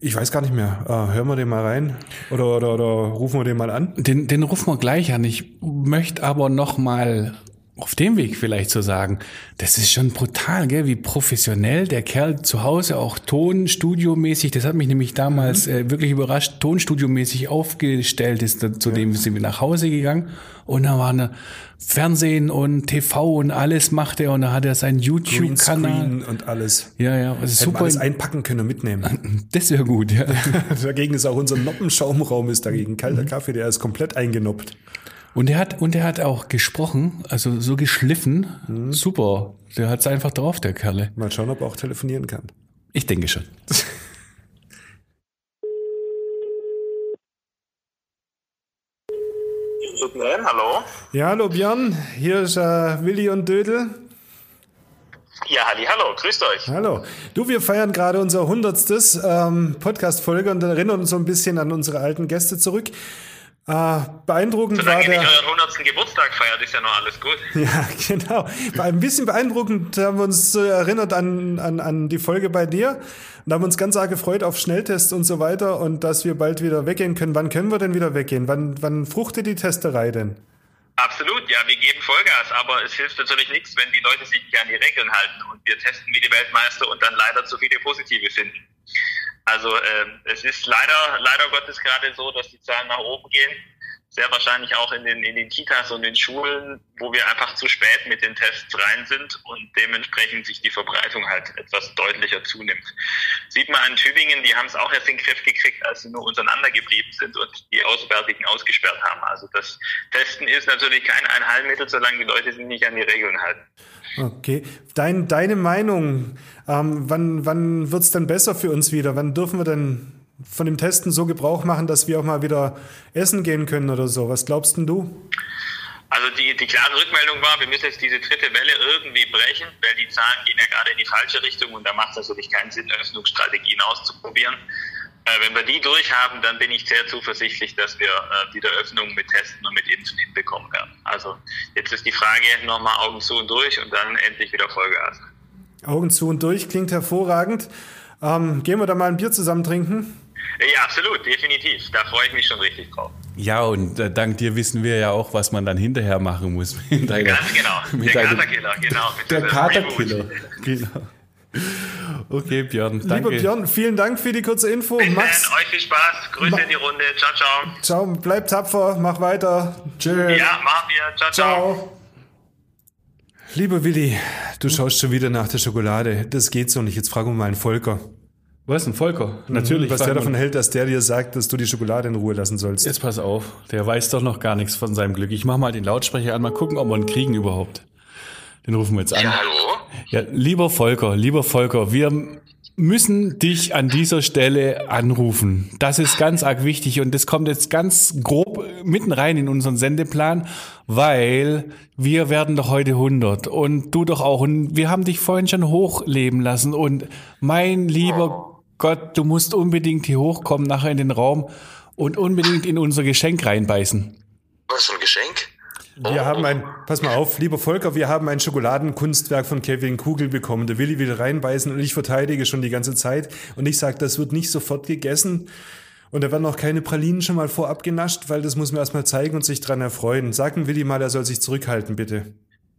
Ich weiß gar nicht mehr. Äh, hören wir den mal rein oder, oder, oder rufen wir den mal an? Den, den rufen wir gleich an. Ich möchte aber noch mal auf dem Weg vielleicht zu sagen, das ist schon brutal, gell? wie professionell der Kerl zu Hause auch Tonstudiomäßig, das hat mich nämlich damals äh, wirklich überrascht, Tonstudiomäßig aufgestellt ist. Da- Zudem sind wir nach Hause gegangen und da war eine Fernsehen und TV und alles macht er und da hat er seinen YouTube-Kanal. Und alles. Ja, ja, also Hätten super. alles einpacken können und mitnehmen. Das wäre gut, ja. dagegen ist auch unser Noppenschaumraum ist dagegen. Mhm. Kalter Kaffee, der ist komplett eingenoppt. Und er hat, und er hat auch gesprochen, also so geschliffen. Super. Der hat's einfach drauf, der Kerle. Mal schauen, ob er auch telefonieren kann. Ich denke schon. Nein, hallo. Ja, hallo Björn, hier ist äh, Willi und Dödel. Ja, halli, hallo, grüßt euch. Hallo. Du, wir feiern gerade unser hundertstes ähm, Podcast-Folge und erinnern uns so ein bisschen an unsere alten Gäste zurück. Äh, beeindruckend war Solange ihr der. nicht euren 100. Geburtstag feiert, ist ja noch alles gut. Ja, genau. War ein bisschen beeindruckend haben wir uns äh, erinnert an, an, an die Folge bei dir und haben uns ganz arg gefreut auf Schnelltests und so weiter und dass wir bald wieder weggehen können. Wann können wir denn wieder weggehen? Wann, wann fruchtet die Testerei denn? Absolut, ja, wir geben Vollgas, aber es hilft natürlich nichts, wenn die Leute sich nicht an die Regeln halten und wir testen wie die Weltmeister und dann leider zu viele Positive finden. Also ähm, es ist leider, leider Gottes gerade so, dass die Zahlen nach oben gehen. Sehr wahrscheinlich auch in den, in den Kitas und den Schulen, wo wir einfach zu spät mit den Tests rein sind und dementsprechend sich die Verbreitung halt etwas deutlicher zunimmt. Sieht man an Tübingen, die haben es auch erst in den Griff gekriegt, als sie nur untereinander geblieben sind und die Auswärtigen ausgesperrt haben. Also das Testen ist natürlich kein Allheilmittel, solange die Leute sich nicht an die Regeln halten. Okay. Dein, deine Meinung, ähm, wann, wann wird's denn besser für uns wieder? Wann dürfen wir denn von dem Testen so Gebrauch machen, dass wir auch mal wieder essen gehen können oder so? Was glaubst denn du? Also die, die klare Rückmeldung war, wir müssen jetzt diese dritte Welle irgendwie brechen, weil die Zahlen gehen ja gerade in die falsche Richtung und da macht es natürlich keinen Sinn, Öffnungsstrategien auszuprobieren. Äh, wenn wir die durchhaben, dann bin ich sehr zuversichtlich, dass wir äh, wieder Öffnungen mit Testen und mit Impfen hinbekommen werden. Also jetzt ist die Frage nochmal Augen zu und durch und dann endlich wieder Vollgas. Augen zu und durch, klingt hervorragend. Ähm, gehen wir da mal ein Bier zusammen trinken? Ja, absolut, definitiv. Da freue ich mich schon richtig drauf. Ja, und äh, dank dir wissen wir ja auch, was man dann hinterher machen muss. Mit deiner, Ganz genau. Mit Der deinem- Katerkiller, genau. Mit Der Katerkiller. Genau. Okay, Björn, danke. Lieber Björn, vielen Dank für die kurze Info. Bis Max, dann, euch viel Spaß. Grüße in die Runde. Ciao, ciao. ciao, bleib tapfer, mach weiter. Tschö. Ja, machen wir. Ciao, ciao. Ciao. Lieber Willi, du schaust schon wieder nach der Schokolade. Das geht so nicht. Jetzt fragen wir mal einen Volker. Was, ein Volker? Natürlich. Was der davon hält, dass der dir sagt, dass du die Schokolade in Ruhe lassen sollst. Jetzt pass auf, der weiß doch noch gar nichts von seinem Glück. Ich mach mal den Lautsprecher an, mal gucken, ob wir ihn kriegen überhaupt. Den rufen wir jetzt an. Ja, hallo? Ja, lieber Volker, lieber Volker, wir müssen dich an dieser Stelle anrufen. Das ist ganz arg wichtig und das kommt jetzt ganz grob mitten rein in unseren Sendeplan, weil wir werden doch heute 100 und du doch auch und wir haben dich vorhin schon hochleben lassen und mein lieber Gott, du musst unbedingt hier hochkommen nachher in den Raum und unbedingt in unser Geschenk reinbeißen. Was für ein Geschenk? Wir haben ein, pass mal auf, lieber Volker, wir haben ein Schokoladenkunstwerk von Kevin Kugel bekommen. Der Willi will reinbeißen und ich verteidige schon die ganze Zeit. Und ich sage, das wird nicht sofort gegessen. Und da werden auch keine Pralinen schon mal vorab genascht, weil das muss man erstmal zeigen und sich dran erfreuen. Sag dem Willi mal, er soll sich zurückhalten, bitte.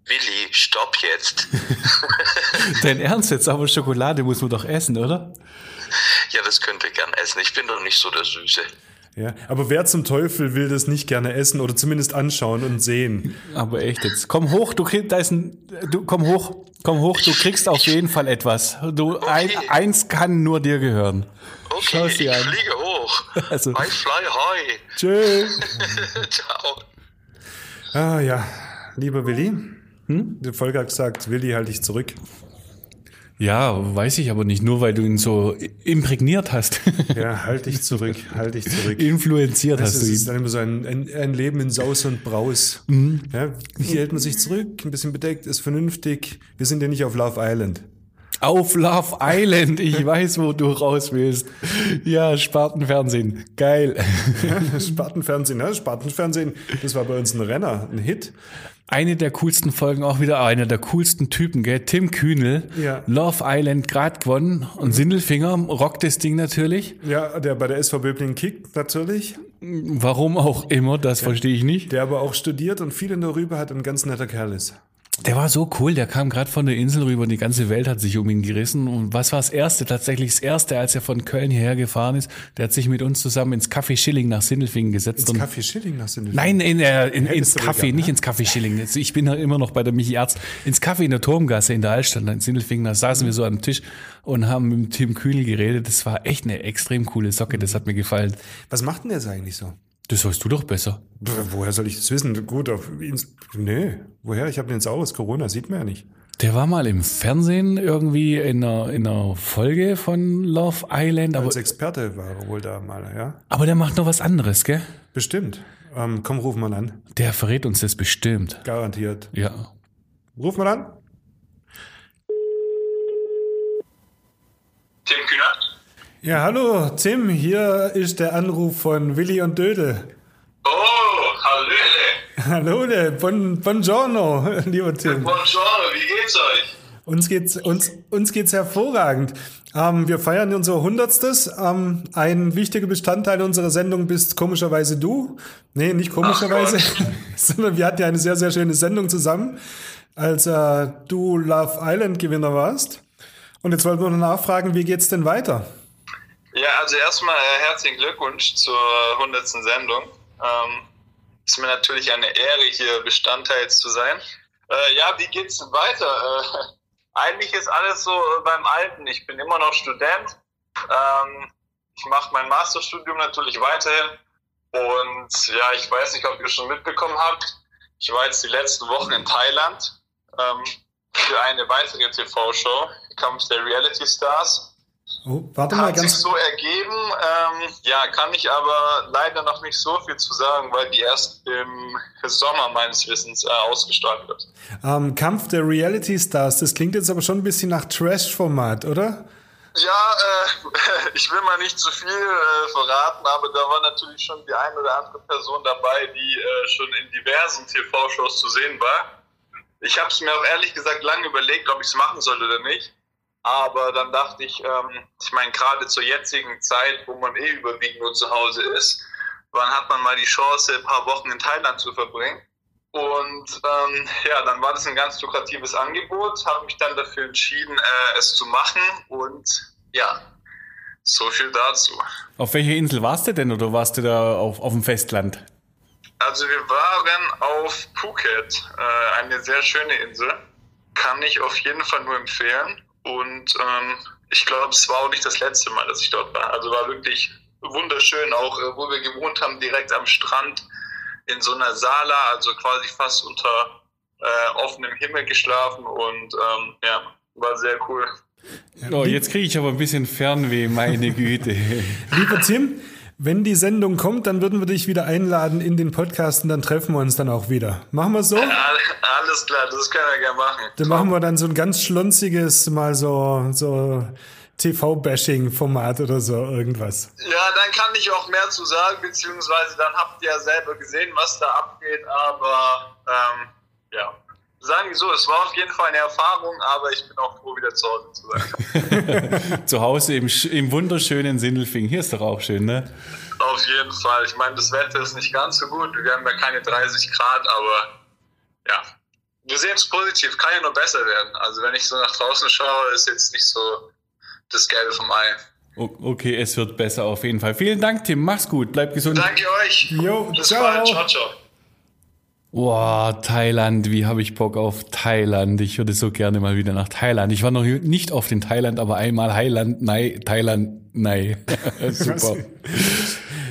Willi, stopp jetzt. Dein Ernst jetzt, aber Schokolade muss man doch essen, oder? ja, das könnt ihr gern essen. Ich bin doch nicht so der Süße. Ja, aber wer zum Teufel will das nicht gerne essen oder zumindest anschauen und sehen? Aber echt jetzt. Komm hoch, du kriegst, da ist ein, du, komm hoch, komm hoch, du kriegst auf jeden Fall etwas. Du, ein, eins kann nur dir gehören. Okay, ich an. fliege hoch. Also- I fly high. Tschö. Ciao. Ah ja, lieber Willi, der Volker hat gesagt, Willi, halt dich zurück. Ja, weiß ich aber nicht, nur weil du ihn so imprägniert hast. Ja, halt dich zurück, halt dich zurück. Influenziert Das hast ist, du ist ihn. dann immer so ein, ein, ein Leben in Saus und Braus. Ja, hier hält man sich zurück, ein bisschen bedeckt, ist vernünftig. Wir sind ja nicht auf Love Island. Auf Love Island. Ich weiß, wo du raus willst. Ja, Spartenfernsehen. Geil. Spartenfernsehen, ne? Spartenfernsehen, das war bei uns ein Renner, ein Hit. Eine der coolsten Folgen, auch wieder einer der coolsten Typen, gell? Tim Kühnel, Ja. Love Island grad gewonnen und Sindelfinger rockt das Ding natürlich. Ja, der bei der SV Böblingen kickt natürlich, Warum auch immer, das verstehe ich nicht. der aber auch studiert und viel in der Rübe hat und ein ganz netter Kerl ist. Der war so cool, der kam gerade von der Insel rüber, die ganze Welt hat sich um ihn gerissen. Und was war das Erste, tatsächlich das Erste, als er von Köln hierher gefahren ist? Der hat sich mit uns zusammen ins Café Schilling nach Sindelfingen gesetzt. Ins und Café Schilling nach Sindelfingen. Nein, in, äh, in, ins Café, nicht ne? ins Café Schilling. Ich bin ja immer noch bei der Michi Arzt. Ins Café in der Turmgasse in der Altstadt in Sindelfingen, da saßen wir so am Tisch und haben mit Tim Kühnel geredet. Das war echt eine extrem coole Socke, das hat mir gefallen. Was macht denn der so eigentlich so? Das weißt du doch besser. Woher soll ich das wissen? Gut, auf ins, nee, woher? Ich habe den Aus. Corona sieht man ja nicht. Der war mal im Fernsehen irgendwie in einer, in einer Folge von Love Island, aber, Als Experte war er wohl da mal, ja? aber der macht noch was anderes, gell? Bestimmt. Ähm, komm, ruf mal an. Der verrät uns das bestimmt. Garantiert. Ja. Ruf mal an. Tim Kühner? Ja, hallo, Tim. Hier ist der Anruf von Willi und Dödel. Oh, Hallöle. Hallo, der bon, Buongiorno, lieber Tim. Buongiorno, wie geht's euch? Uns geht's, uns, uns geht's hervorragend. Ähm, wir feiern unser Hundertstes. Ähm, ein wichtiger Bestandteil unserer Sendung bist komischerweise du. Nee, nicht komischerweise, sondern wir hatten ja eine sehr, sehr schöne Sendung zusammen, als äh, du Love Island Gewinner warst. Und jetzt wollten wir noch nachfragen, wie geht's denn weiter? Ja, also erstmal äh, herzlichen Glückwunsch zur 100. Sendung. Ähm, ist mir natürlich eine Ehre, hier Bestandteil zu sein. Äh, ja, wie geht's denn weiter? Äh, eigentlich ist alles so beim Alten. Ich bin immer noch Student. Ähm, ich mache mein Masterstudium natürlich weiterhin. Und ja, ich weiß nicht, ob ihr schon mitbekommen habt. Ich war jetzt die letzten Wochen in Thailand ähm, für eine weitere TV-Show, Kampf der Reality Stars. Oh, warte mal Hat sich ganz. so ergeben. Ähm, ja, kann ich aber leider noch nicht so viel zu sagen, weil die erst im Sommer meines Wissens äh, ausgestrahlt wird. Ähm, Kampf der Reality Stars, das klingt jetzt aber schon ein bisschen nach Trash-Format, oder? Ja, äh, ich will mal nicht zu viel äh, verraten, aber da war natürlich schon die eine oder andere Person dabei, die äh, schon in diversen TV-Shows zu sehen war. Ich habe es mir auch ehrlich gesagt lange überlegt, ob ich es machen soll oder nicht. Aber dann dachte ich, ähm, ich meine, gerade zur jetzigen Zeit, wo man eh überwiegend nur zu Hause ist, wann hat man mal die Chance, ein paar Wochen in Thailand zu verbringen? Und ähm, ja, dann war das ein ganz lukratives Angebot, habe mich dann dafür entschieden, äh, es zu machen. Und ja, so viel dazu. Auf welcher Insel warst du denn oder warst du da auf, auf dem Festland? Also wir waren auf Phuket, äh, eine sehr schöne Insel. Kann ich auf jeden Fall nur empfehlen. Und ähm, ich glaube, es war auch nicht das letzte Mal, dass ich dort war. Also war wirklich wunderschön, auch äh, wo wir gewohnt haben, direkt am Strand in so einer Sala, also quasi fast unter äh, offenem Himmel geschlafen und ähm, ja, war sehr cool. Oh, jetzt kriege ich aber ein bisschen Fernweh, meine Güte. Lieber Tim, wenn die Sendung kommt, dann würden wir dich wieder einladen in den Podcast und dann treffen wir uns dann auch wieder. Machen wir so? All- Alles klar, das können wir gerne machen. Dann machen wir dann so ein ganz schlonziges, mal so, so TV-Bashing-Format oder so, irgendwas. Ja, dann kann ich auch mehr zu sagen, beziehungsweise dann habt ihr ja selber gesehen, was da abgeht, aber ähm, ja. Sagen wir so, es war auf jeden Fall eine Erfahrung, aber ich bin auch froh, wieder zu Hause zu sein. Zu Hause im, im wunderschönen Sindelfing. Hier ist doch auch schön, ne? auf jeden Fall. Ich meine, das Wetter ist nicht ganz so gut. Wir haben ja keine 30 Grad, aber ja. Wir sehen es positiv, kann ja nur besser werden. Also wenn ich so nach draußen schaue, ist jetzt nicht so das Gelbe vom Ei. Okay, es wird besser auf jeden Fall. Vielen Dank, Tim. Mach's gut. Bleib gesund. Danke euch. Jo, Bis ciao. bald. Ciao, ciao. Boah, Thailand, wie habe ich Bock auf Thailand. Ich würde so gerne mal wieder nach Thailand. Ich war noch nicht oft in Thailand, aber einmal Thailand, nein, Thailand, nein. Super.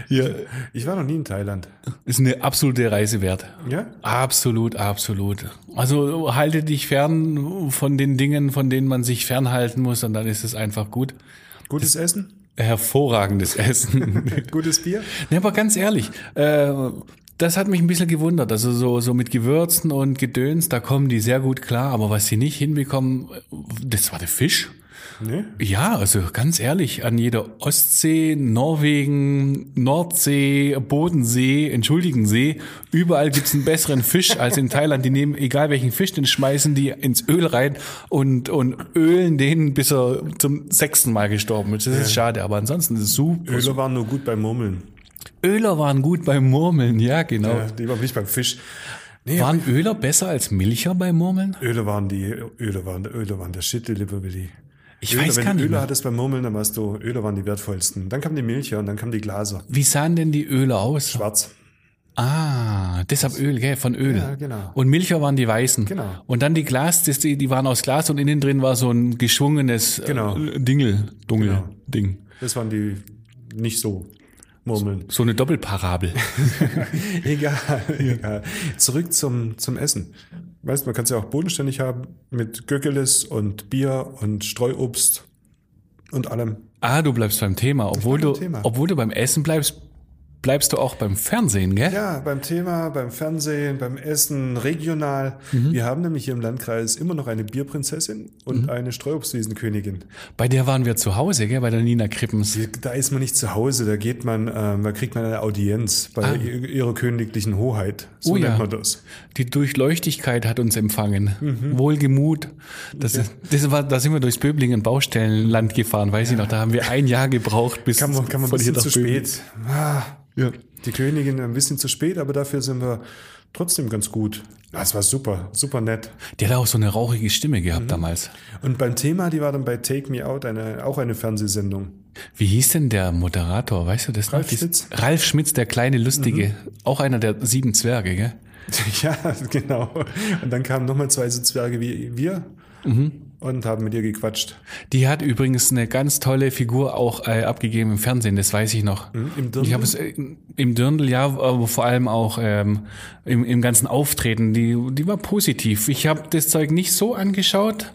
Hier Ich war noch nie in Thailand. ist eine absolute Reise wert. Ja? Absolut, absolut. Also halte dich fern von den Dingen, von denen man sich fernhalten muss und dann ist es einfach gut. Gutes Essen? Hervorragendes Essen. Gutes Bier? Ne, aber ganz ehrlich, äh, das hat mich ein bisschen gewundert. Also so, so mit Gewürzen und Gedöns, da kommen die sehr gut klar. Aber was sie nicht hinbekommen, das war der Fisch. Nee? Ja, also ganz ehrlich, an jeder Ostsee, Norwegen, Nordsee, Bodensee, entschuldigen See, überall gibt's einen besseren Fisch als in Thailand. Die nehmen, egal welchen Fisch, den schmeißen die ins Öl rein und, und ölen den, bis er zum sechsten Mal gestorben ist. Das ist schade, aber ansonsten ist es super. Öler waren nur gut beim Murmeln. Öler waren gut beim Murmeln, ja, genau. Ja, die waren nicht beim Fisch. Nee, Waren Öler besser als Milcher beim Murmeln? Öle waren die, Öle waren, Öle waren der Shit, lieber Willi. Ich Öle, weiß wenn gar nicht Öle hattest beim Murmeln, dann warst du, Öle waren die wertvollsten. Dann kamen die Milcher und dann kamen die Glaser. Wie sahen denn die Öle aus? Schwarz. Ah, deshalb Öl, gell, von Öl. Ja, genau. Und Milcher waren die weißen. Genau. Und dann die Glas, die, die waren aus Glas und innen drin war so ein geschwungenes Genau. äh, Dingel, Dungel, Genau. Ding. Das waren die nicht so Murmeln. So eine Doppelparabel. Egal, egal. Zurück zum, zum Essen. Weißt du, man kann es ja auch bodenständig haben mit Göckeles und Bier und Streuobst und allem. ah, du bleibst beim Thema. Obwohl du, Thema. obwohl du beim Essen bleibst, bleibst du auch beim Fernsehen, gell? Ja, beim Thema, beim Fernsehen, beim Essen, regional. Wir haben nämlich hier im Landkreis immer noch eine Bierprinzessin und eine Streuobstwiesenkönigin. Bei der waren wir zu Hause, gell, bei der Nina Krippens. Da ist man nicht zu Hause, da geht man, ähm, da kriegt man eine Audienz bei ihr- ihrer königlichen Hoheit. So Ah. Oh ja. nennt man das. Die Durchleuchtigkeit hat uns empfangen. Mhm. Wohlgemut. Das, das war, da sind wir durchs Böblingen Baustellenland gefahren, weiß ich noch. Da haben wir ein Jahr gebraucht, bis Kann man, kann man von hier bisschen zu Böblingen. spät. Ah, Ja. Die Königin ein bisschen zu spät, aber dafür sind wir trotzdem ganz gut. Das war super, super nett. Die hat auch so eine rauchige Stimme Mhm. gehabt damals. Und beim Thema, die war dann bei Take Me Out, eine, auch eine Fernsehsendung. Wie hieß denn der Moderator? Weißt du das noch? Ralf Dies- Schmitz. Mhm. Ralf Schmitz, der kleine Lustige. Auch einer der sieben Zwerge, gell? Ja, genau. Und dann kamen nochmal zwei so Zwerge wie wir Mhm. Und haben mit ihr gequatscht. Die hat übrigens eine ganz tolle Figur auch äh, abgegeben im Fernsehen, das weiß ich noch. Hm, Im Dirndl? Ich habe es äh, im Dirndl, ja, aber vor allem auch ähm, im, im ganzen Auftreten. Die, die war positiv. Ich habe das Zeug nicht so angeschaut,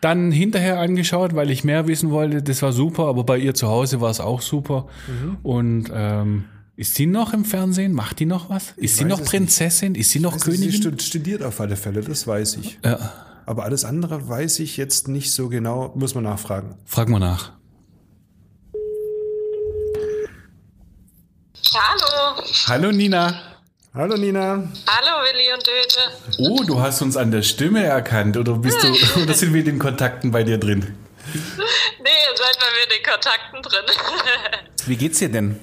dann hinterher angeschaut, weil ich mehr wissen wollte. Das war super, aber bei ihr zu Hause war es auch super. Mhm. Und ähm, ist sie noch im Fernsehen? Macht die noch was? Ist sie weiß noch es Prinzessin? Ist sie noch sie Königin? stud- studiert auf alle Fälle, das weiß ich. Ja, Aber alles andere weiß ich jetzt nicht so genau, muss man nachfragen. frag mal nach. Hallo. Hallo Nina. Hallo Nina. Hallo Willi und Döte. Oh, du hast uns an der Stimme erkannt oder bist du oder sind wir in den Kontakten bei dir drin? Nee, seid bei mir in den Kontakten drin. Wie geht's dir denn?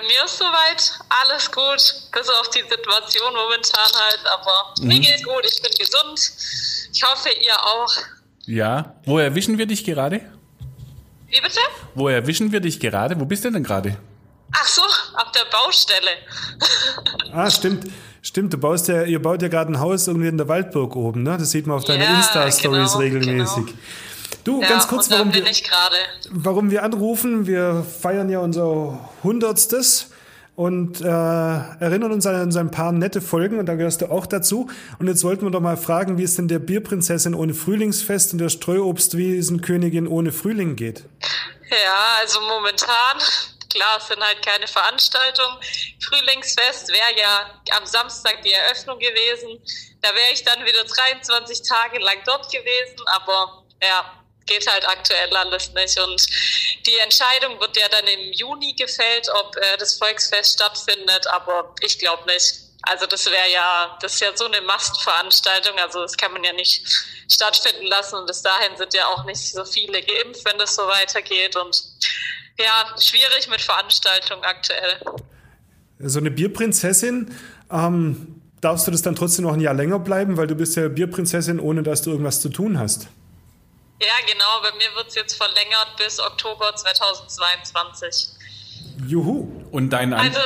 Bei mir ist soweit alles gut, bis auf die Situation momentan halt, aber Mhm. mir geht's gut, ich bin gesund. Ich hoffe, ihr auch. Ja. Wo erwischen wir dich gerade? Wie bitte? Wo erwischen wir dich gerade? Wo bist du denn gerade? Ach so, auf der Baustelle. Ah, stimmt. Stimmt, du baust ja, ihr baut ja gerade ein Haus irgendwie in der Waldburg oben, ne? Das sieht man auf deinen Ja, Insta-Stories genau, regelmäßig. genau. Du, Ja, ganz kurz, warum wir, warum wir anrufen. Wir feiern ja unser Hundertstes und äh, erinnern uns an, an so ein paar nette Folgen und da gehörst du auch dazu. Und jetzt wollten wir doch mal fragen, wie es denn der Bierprinzessin ohne Frühlingsfest und der Streuobstwiesenkönigin ohne Frühling geht. Ja, also momentan, klar, es sind halt keine Veranstaltungen. Frühlingsfest wäre ja am Samstag die Eröffnung gewesen. Da wäre ich dann wieder 23 Tage lang dort gewesen, aber ja, geht halt aktuell alles nicht. Und die Entscheidung wird ja dann im Juni gefällt, ob äh, das Volksfest stattfindet, aber ich glaube nicht. Also das wäre ja, das ist ja so eine Mastveranstaltung, also das kann man ja nicht stattfinden lassen und bis dahin sind ja auch nicht so viele geimpft, wenn das so weitergeht und ja, schwierig mit Veranstaltungen aktuell. So eine Bierprinzessin, ähm, darfst du das dann trotzdem noch ein Jahr länger bleiben, weil du bist ja Bierprinzessin, ohne dass du irgendwas zu tun hast. Ja, genau, bei mir wird es jetzt verlängert bis Oktober 2022. Juhu. Und dein, an Also,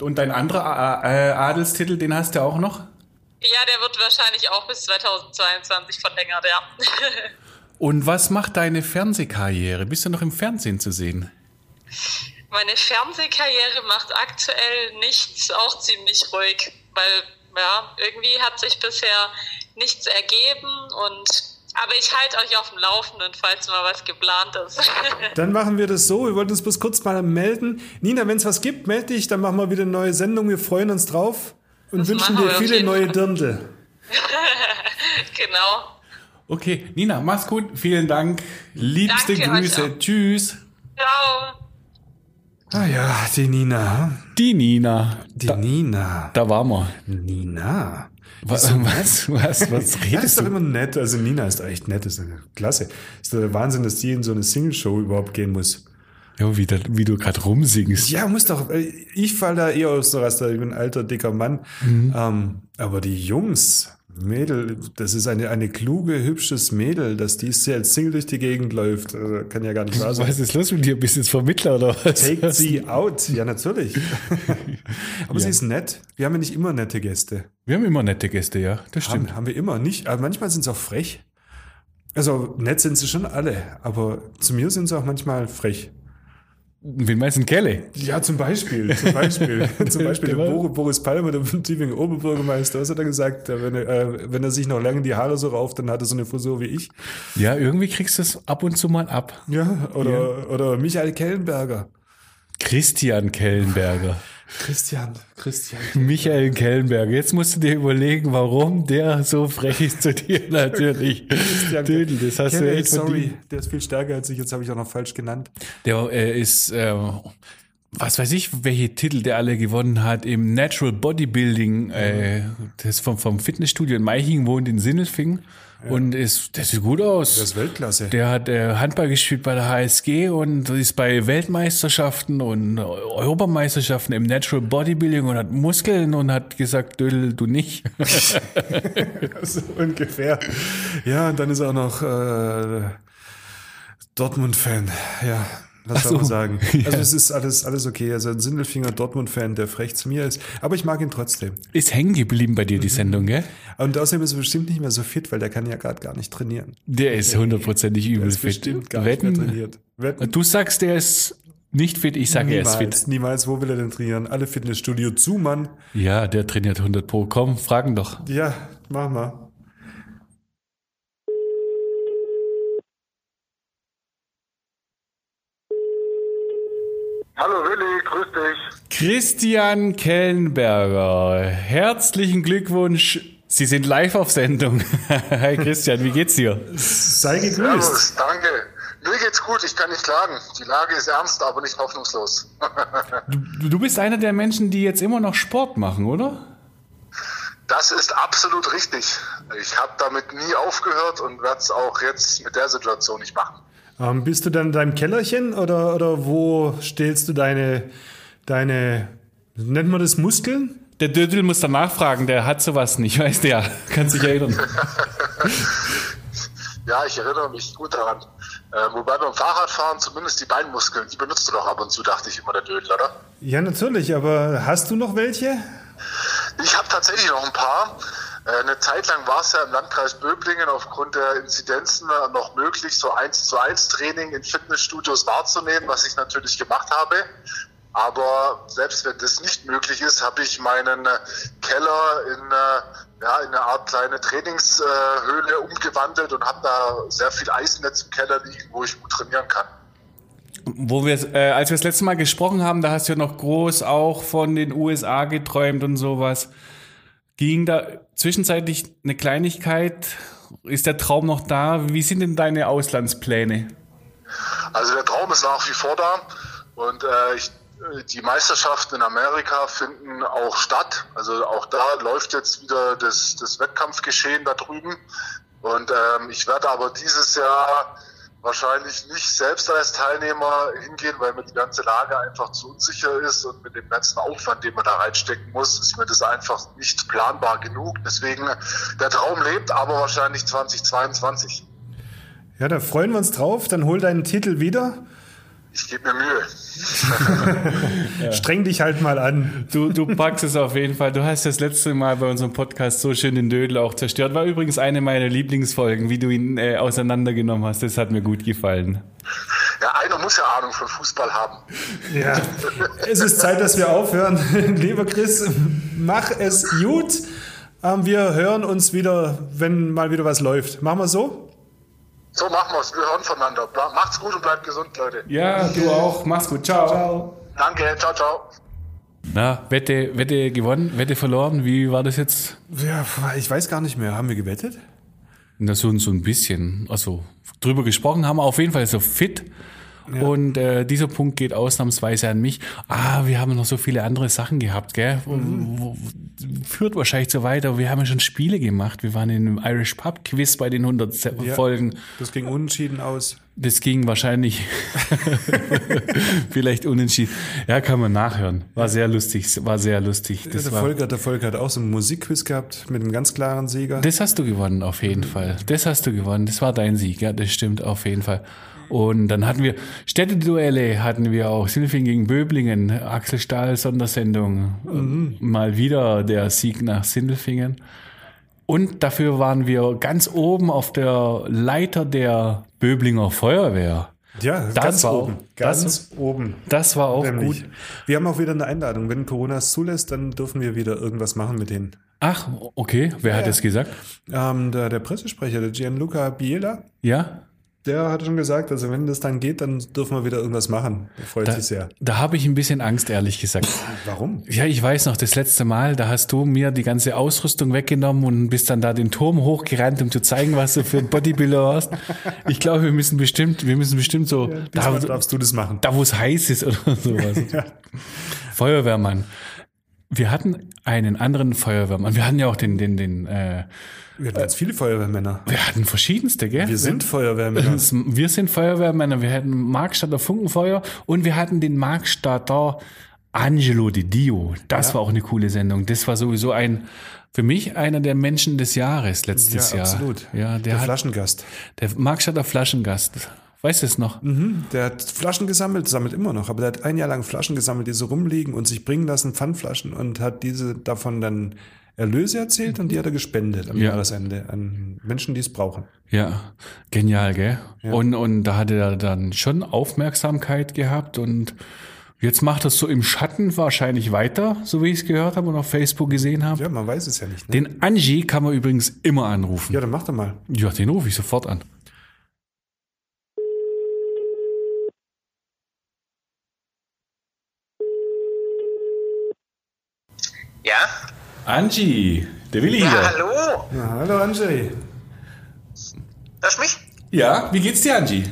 und dein anderer A- äh, Adelstitel, den hast du auch noch? ja, der wird wahrscheinlich auch bis 2022 verlängert, ja. Und was macht deine Fernsehkarriere? Bist du noch im Fernsehen zu sehen? Meine Fernsehkarriere macht aktuell nichts, auch ziemlich ruhig, weil ja, irgendwie hat sich bisher nichts ergeben und aber ich halte euch auf dem Laufenden, falls mal was geplant ist. Dann machen wir das so. Wir wollten uns bloß kurz mal melden. Nina, wenn es was gibt, melde dich, dann machen wir wieder eine neue Sendung. Wir freuen uns drauf und Das wünschen dir viele neue. Dirndl. genau. Okay, Nina, mach's gut. Vielen Dank. Liebste Danke Grüße. Tschüss. Ciao. Ah ja, die Nina. Die Nina. Die Da, Nina. da waren wir. Nina. Was, was, was, was redest ist doch du? immer nett. Also Nina ist echt nett. Ist eine klasse. Ist doch der Wahnsinn, dass die in so eine Single-Show überhaupt gehen muss. Ja, wie, da, wie du gerade rumsingst. Ja, muss doch. äh, Ich fall da eher aus der Raster. Ich bin ein alter, dicker Mann. Ähm, aber die Jungs, Mädel, das ist eine, eine kluge, hübsches Mädel, dass die jetzt als Single durch die Gegend läuft. Also, kann ja gar nicht wahr sein. Was ist los mit dir? Bist du jetzt Vermittler oder was? Take sie out. Ja, natürlich. aber sie ist nett. Wir haben ja nicht immer nette Gäste. Wir haben immer nette Gäste, ja. Das stimmt. Haben, haben wir immer nicht. Aber manchmal sind sie auch frech. Also nett sind sie schon alle, aber zu mir sind sie auch manchmal frech. Wen meinst du denn Kelle? Ja, zum Beispiel. Zum Beispiel, zum Beispiel Der war- Boris, Palmer, der Tübinger Oberbürgermeister, was hat er gesagt? Wenn er, äh, wenn er sich noch lange die Haare so rauft, dann hat er so eine Frisur wie ich. Ja, irgendwie kriegst du es ab und zu mal ab. Ja, oder, oder Michael Kellenberger. Christian Kellenberger. Christian, Christian. Michael Kellenberger. Jetzt musst du dir überlegen, warum der so frech ist zu dir natürlich. Dödel, das hast du Kelle, echt sorry, der ist viel stärker als ich, jetzt habe ich auch noch falsch genannt. Der äh, ist, äh, was weiß ich, welche Titel der alle gewonnen hat im Natural Bodybuilding, äh, das vom, vom Fitnessstudio in Meiching wohnt in Sindelfingen und ist, das sieht gut aus. Der ist Weltklasse. Der hat äh, Handball gespielt bei der HSG und ist bei Weltmeisterschaften und Europameisterschaften im Natural Bodybuilding und hat Muskeln und hat gesagt, Dödel, du nicht. so ungefähr. Ja, und dann ist er auch noch äh, Dortmund-Fan. Ja, was Ach soll man so. sagen? Ja. Also es ist alles, alles okay. Also ein Sindelfinger Dortmund-Fan, der frech zu mir ist. Aber ich mag ihn trotzdem. Ist hängen geblieben bei dir, die Sendung, gell? Und außerdem ist er bestimmt nicht mehr so fit, weil der kann ja gerade gar nicht trainieren. Der ist hundertprozentig Der übel ist fit. bestimmt gar nicht mehr Wetten, trainiert. Wetten? du sagst, der ist nicht fit, ich sage, er ist Niemals, fit. niemals. Wo will er denn trainieren? Alle Fitnessstudio zu, Mann. Ja, der trainiert 100 pro. Komm, fragen doch. Ja, mach mal. Hallo Willi, grüß dich. Christian Kellenberger, herzlichen Glückwunsch. Sie sind live auf Sendung. Hi Christian, wie geht's dir? Sei gegrüßt. Servus, danke. Mir geht's gut, ich kann nicht klagen. Die Lage ist ernst, aber nicht hoffnungslos. Du, du bist einer der Menschen, die jetzt immer noch Sport machen, oder? Das ist absolut richtig. Ich habe damit nie aufgehört und werde es auch jetzt mit der Situation nicht machen. Ähm, bist du dann in deinem Kellerchen oder, oder wo stellst du deine, deine, nennt man das Muskeln? Der Dödel muss da nachfragen, der hat sowas nicht, weißt du ja. Kann sich erinnern. Ja, ich erinnere mich gut daran. Äh, wobei beim Fahrradfahren zumindest die Beinmuskeln, die benutzt du doch ab und zu, dachte ich immer, der Dödel, oder? Ja, natürlich, aber hast du noch welche? Ich habe tatsächlich noch ein paar. Äh, Eine Zeit lang war es ja im Landkreis Böblingen aufgrund der Inzidenzen äh, noch möglich, so eins zu eins Training in Fitnessstudios wahrzunehmen, was ich natürlich gemacht habe. Aber selbst wenn das nicht möglich ist, habe ich meinen äh, Keller in, ja, in eine Art kleine Trainingshöhle umgewandelt und habe da sehr viel Eisnetz im Keller liegen, wo ich gut trainieren kann. Wo wir, äh, als wir das letzte Mal gesprochen haben, da hast du ja noch groß auch von den USA geträumt und sowas. Ging da zwischenzeitlich eine Kleinigkeit? Ist der Traum noch da? Wie sind denn deine Auslandspläne? Also der Traum ist nach wie vor da und äh, ich, äh, die Meisterschaften in Amerika finden auch statt. Also auch da läuft jetzt wieder das, das Wettkampfgeschehen da drüben. Und ähm, ich werde aber dieses Jahr wahrscheinlich nicht selbst als Teilnehmer hingehen, weil mir die ganze Lage einfach zu unsicher ist und mit dem ganzen Aufwand, den man da reinstecken muss, ist mir das einfach nicht planbar genug. Deswegen der Traum lebt, aber wahrscheinlich 2022. Ja, da freuen wir uns drauf. Dann hol deinen Titel wieder. Ich gebe mir Mühe. Streng dich halt mal an. Du, du packst es auf jeden Fall. Du hast das letzte Mal bei unserem Podcast so schön den Dödel auch zerstört. War übrigens eine meiner Lieblingsfolgen, wie du ihn äh, auseinandergenommen hast. Das hat mir gut gefallen. Ja, einer muss ja Ahnung von Fußball haben. Ja, es ist Zeit, dass wir aufhören. Lieber Chris, mach es gut. Ähm, Wir hören uns wieder, wenn mal wieder was läuft. Machen wir so? So machen wir's. Wir hören voneinander. Macht's gut und bleibt gesund, Leute. Ja, du auch. Mach's gut. Ciao. Ciao. Danke. Ciao, ciao. Na, Wette, Wette gewonnen, Wette verloren. Wie war das jetzt? Ja, ich weiß gar nicht mehr. Haben wir gewettet? Na, so, so ein bisschen. Also drüber gesprochen haben wir auf jeden Fall so fit. Und äh, dieser Punkt geht ausnahmsweise an mich. Ah, wir haben noch so viele andere Sachen gehabt, gell? Mhm. Führt wahrscheinlich so weiter. Wir haben ja schon Spiele gemacht. Wir waren in einem Irish Pub Quiz bei den 100 Se- Ja. Folgen. Das ging unentschieden aus. Das ging wahrscheinlich vielleicht unentschieden. Ja, kann man nachhören. War sehr lustig. War sehr lustig. Das der, war, Volker, der Volker hat auch so einen Musikquiz gehabt mit einem ganz klaren Sieger. Das hast du gewonnen, auf jeden Fall. Das hast du gewonnen. Das war dein Sieg, ja, das stimmt auf jeden Fall. Und dann hatten wir Städteduelle, hatten wir auch Silfing gegen Böblingen, Axel Stahl Sondersendung. Mal wieder der Sieg nach Sindelfingen. Und dafür waren wir ganz oben auf der Leiter der Böblinger Feuerwehr. ja, Das ganz war oben. Ganz oben. Das war auch Nämlich. gut. Wir haben auch wieder eine Einladung. Wenn Corona es zulässt, dann dürfen wir wieder irgendwas machen mit denen. Ach, okay. Wer hat Ja. es gesagt? Ähm, der, der Pressesprecher, der Gianluca Biela, Ja? Der hat schon gesagt, also wenn das dann geht, dann dürfen wir wieder irgendwas machen. Er freut Da, sich sehr. da habe ich ein bisschen Angst, ehrlich gesagt. Warum? Ja, ich weiß noch, das letzte Mal, da hast du mir die ganze Ausrüstung weggenommen und bist dann da den Turm hochgerannt, um zu zeigen, was du für ein Bodybuilder hast. Ich glaube, wir müssen bestimmt, wir müssen bestimmt so, Diesmal da, darfst du das machen. da wo es heiß ist oder sowas. Feuerwehrmann. Wir hatten einen anderen Feuerwehrmann. Wir hatten ja auch den, den, den, äh, Wir hatten ganz viele Feuerwehrmänner. wir hatten verschiedenste, gell? Wir sind Feuerwehrmänner. Wir sind Feuerwehrmänner, wir hatten Markstadter Funkenfeuer und wir hatten den Markstadter Angelo Di Dio. Das war auch eine coole Sendung. Das war sowieso ein, für mich einer der Menschen des Jahres letztes Ja, Jahr. absolut. Ja, der, Der hat, Flaschengast. der Markstadter Flaschengast. Weißt du es noch? Der hat Flaschen gesammelt, sammelt immer noch, aber der hat ein Jahr lang Flaschen gesammelt, die so rumliegen und sich bringen lassen, Pfandflaschen und hat diese davon dann Erlöse erzählt und die hat er gespendet am Ja. Jahresende an Menschen, die es brauchen. Ja, genial, gell? Und, und da hat er dann schon Aufmerksamkeit gehabt und jetzt macht er es so im Schatten wahrscheinlich weiter, so wie ich es gehört habe und auf Facebook gesehen habe. Ja, man weiß es ja nicht. Ne? Den Angie kann man übrigens immer anrufen. Ja, dann mach doch mal. Ja, den rufe ich sofort an. Ja? Angie, der Willi Ja, hier. hallo. Ja, hallo Andrzej. Hörst du mich? Ja, wie geht's dir, Angie?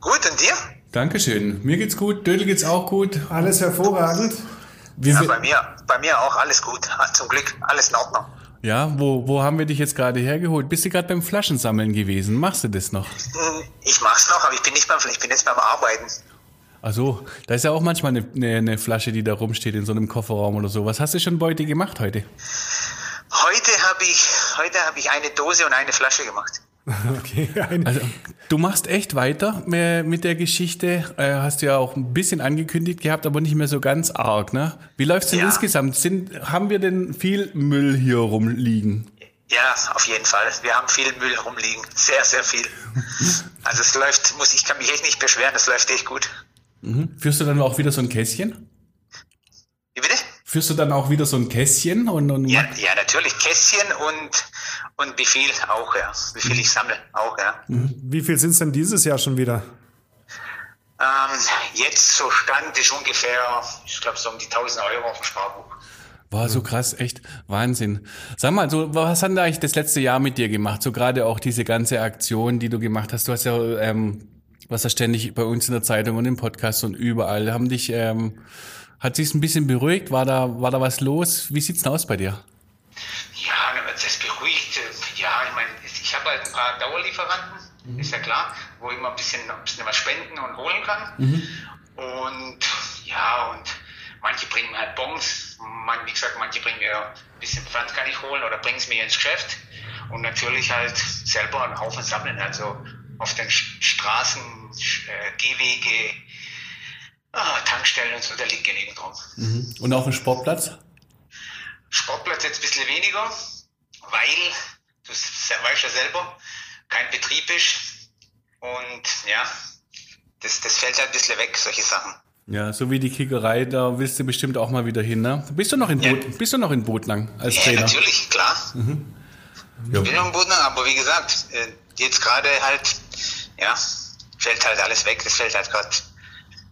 Gut, und dir? Dankeschön. Mir geht's gut, Dödel geht's auch gut. Alles hervorragend. Wir, Ja, bei mir, bei mir auch alles gut. Zum Glück, alles in Ordnung. ja, wo, wo haben wir dich jetzt gerade hergeholt? Bist du gerade beim Flaschensammeln gewesen? Machst du das noch? Hm, Ich mach's noch, aber ich bin nicht beim, ich bin jetzt beim Arbeiten. Also, da ist ja auch manchmal eine, eine, eine Flasche, die da rumsteht in so einem Kofferraum oder so. Was hast du schon heute gemacht heute? Heute habe ich, heute habe ich eine Dose und eine Flasche gemacht. Okay, Also, du machst echt weiter mit der Geschichte. Äh, Hast du ja auch ein bisschen angekündigt gehabt, aber nicht mehr so ganz arg, ne? Wie läuft's denn Ja. insgesamt? Sind, haben wir denn viel Müll hier rumliegen? Ja, auf jeden Fall. Wir haben viel Müll herumliegen. Sehr, sehr viel. Also es läuft, muss, ich kann mich echt nicht beschweren, es läuft echt gut. Führst du dann auch wieder so ein Kästchen? Wie bitte? Führst du dann auch wieder so ein Kästchen und, und Ja, ja, natürlich. Kästchen und, und wie viel auch, ja. Wie viel ich sammle auch, ja. wie viel sind es denn dieses Jahr schon wieder? Ähm, jetzt so Stand ist ungefähr, ich glaube, so um die 1000 Euro auf dem Sparbuch. War so krass, echt Wahnsinn. Sag mal, so, was hat denn eigentlich das letzte Jahr mit dir gemacht? So gerade auch diese ganze Aktion, die du gemacht hast. Du hast ja, ähm, was ja ständig bei uns in der Zeitung und im Podcast und überall. Haben dich, ähm, hat sich's ein bisschen beruhigt? War da, war da was los? Wie sieht's denn aus bei dir? Ja, das beruhigt. Ja, ich meine, ich habe halt ein paar Dauerlieferanten, ist ja klar, wo ich immer ein bisschen, ein bisschen was spenden und holen kann. Und ja, und manche bringen mir halt Bons, man, wie gesagt, manche bringen mir ein bisschen Pfand kann ich holen oder bringen es mir ins Geschäft. Und natürlich halt selber einen Haufen sammeln, also auf den Straßen, äh, Gehwege, ah, Tankstellen und so, da liegt genügend rum. Und auf dem Sportplatz? Sportplatz jetzt ein bisschen weniger, weil, du weißt ja selber, kein Betrieb ist. Und ja, das, das fällt halt ein bisschen weg, solche Sachen. Ja, so wie die Kickerei, da willst du bestimmt auch mal wieder hin, ne? Bist du noch in Ja. Boot, bist du noch in Bootlang als Ja, Trainer? natürlich, klar. Ja. Ich bin am Boden, aber wie gesagt, äh, jetzt gerade halt, ja, fällt halt alles weg. Das fällt halt gerade,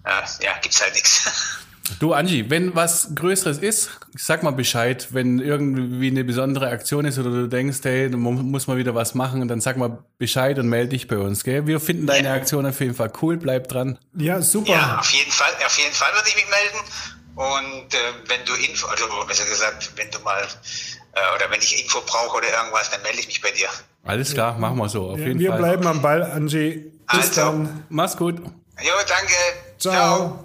äh, ja, gibt's halt nichts. Du, Angie, wenn was Größeres ist, sag mal Bescheid. Wenn irgendwie eine besondere Aktion ist oder du denkst, hey, da mu- muss man wieder was machen, dann sag mal Bescheid und melde dich bei uns, gell? Wir finden deine Aktion auf jeden Fall cool, bleib dran. Ja, super. Ja, auf jeden Fall, auf jeden Fall würde ich mich melden. Und äh, wenn du Info, also besser gesagt, wenn du mal äh, oder wenn ich Info brauche oder irgendwas, dann melde ich mich bei dir. Alles klar, machen wir so, auf jeden Wir Fall. bleiben am Ball, Angie. Bis Also. dann. Mach's gut. Jo, danke. Ciao.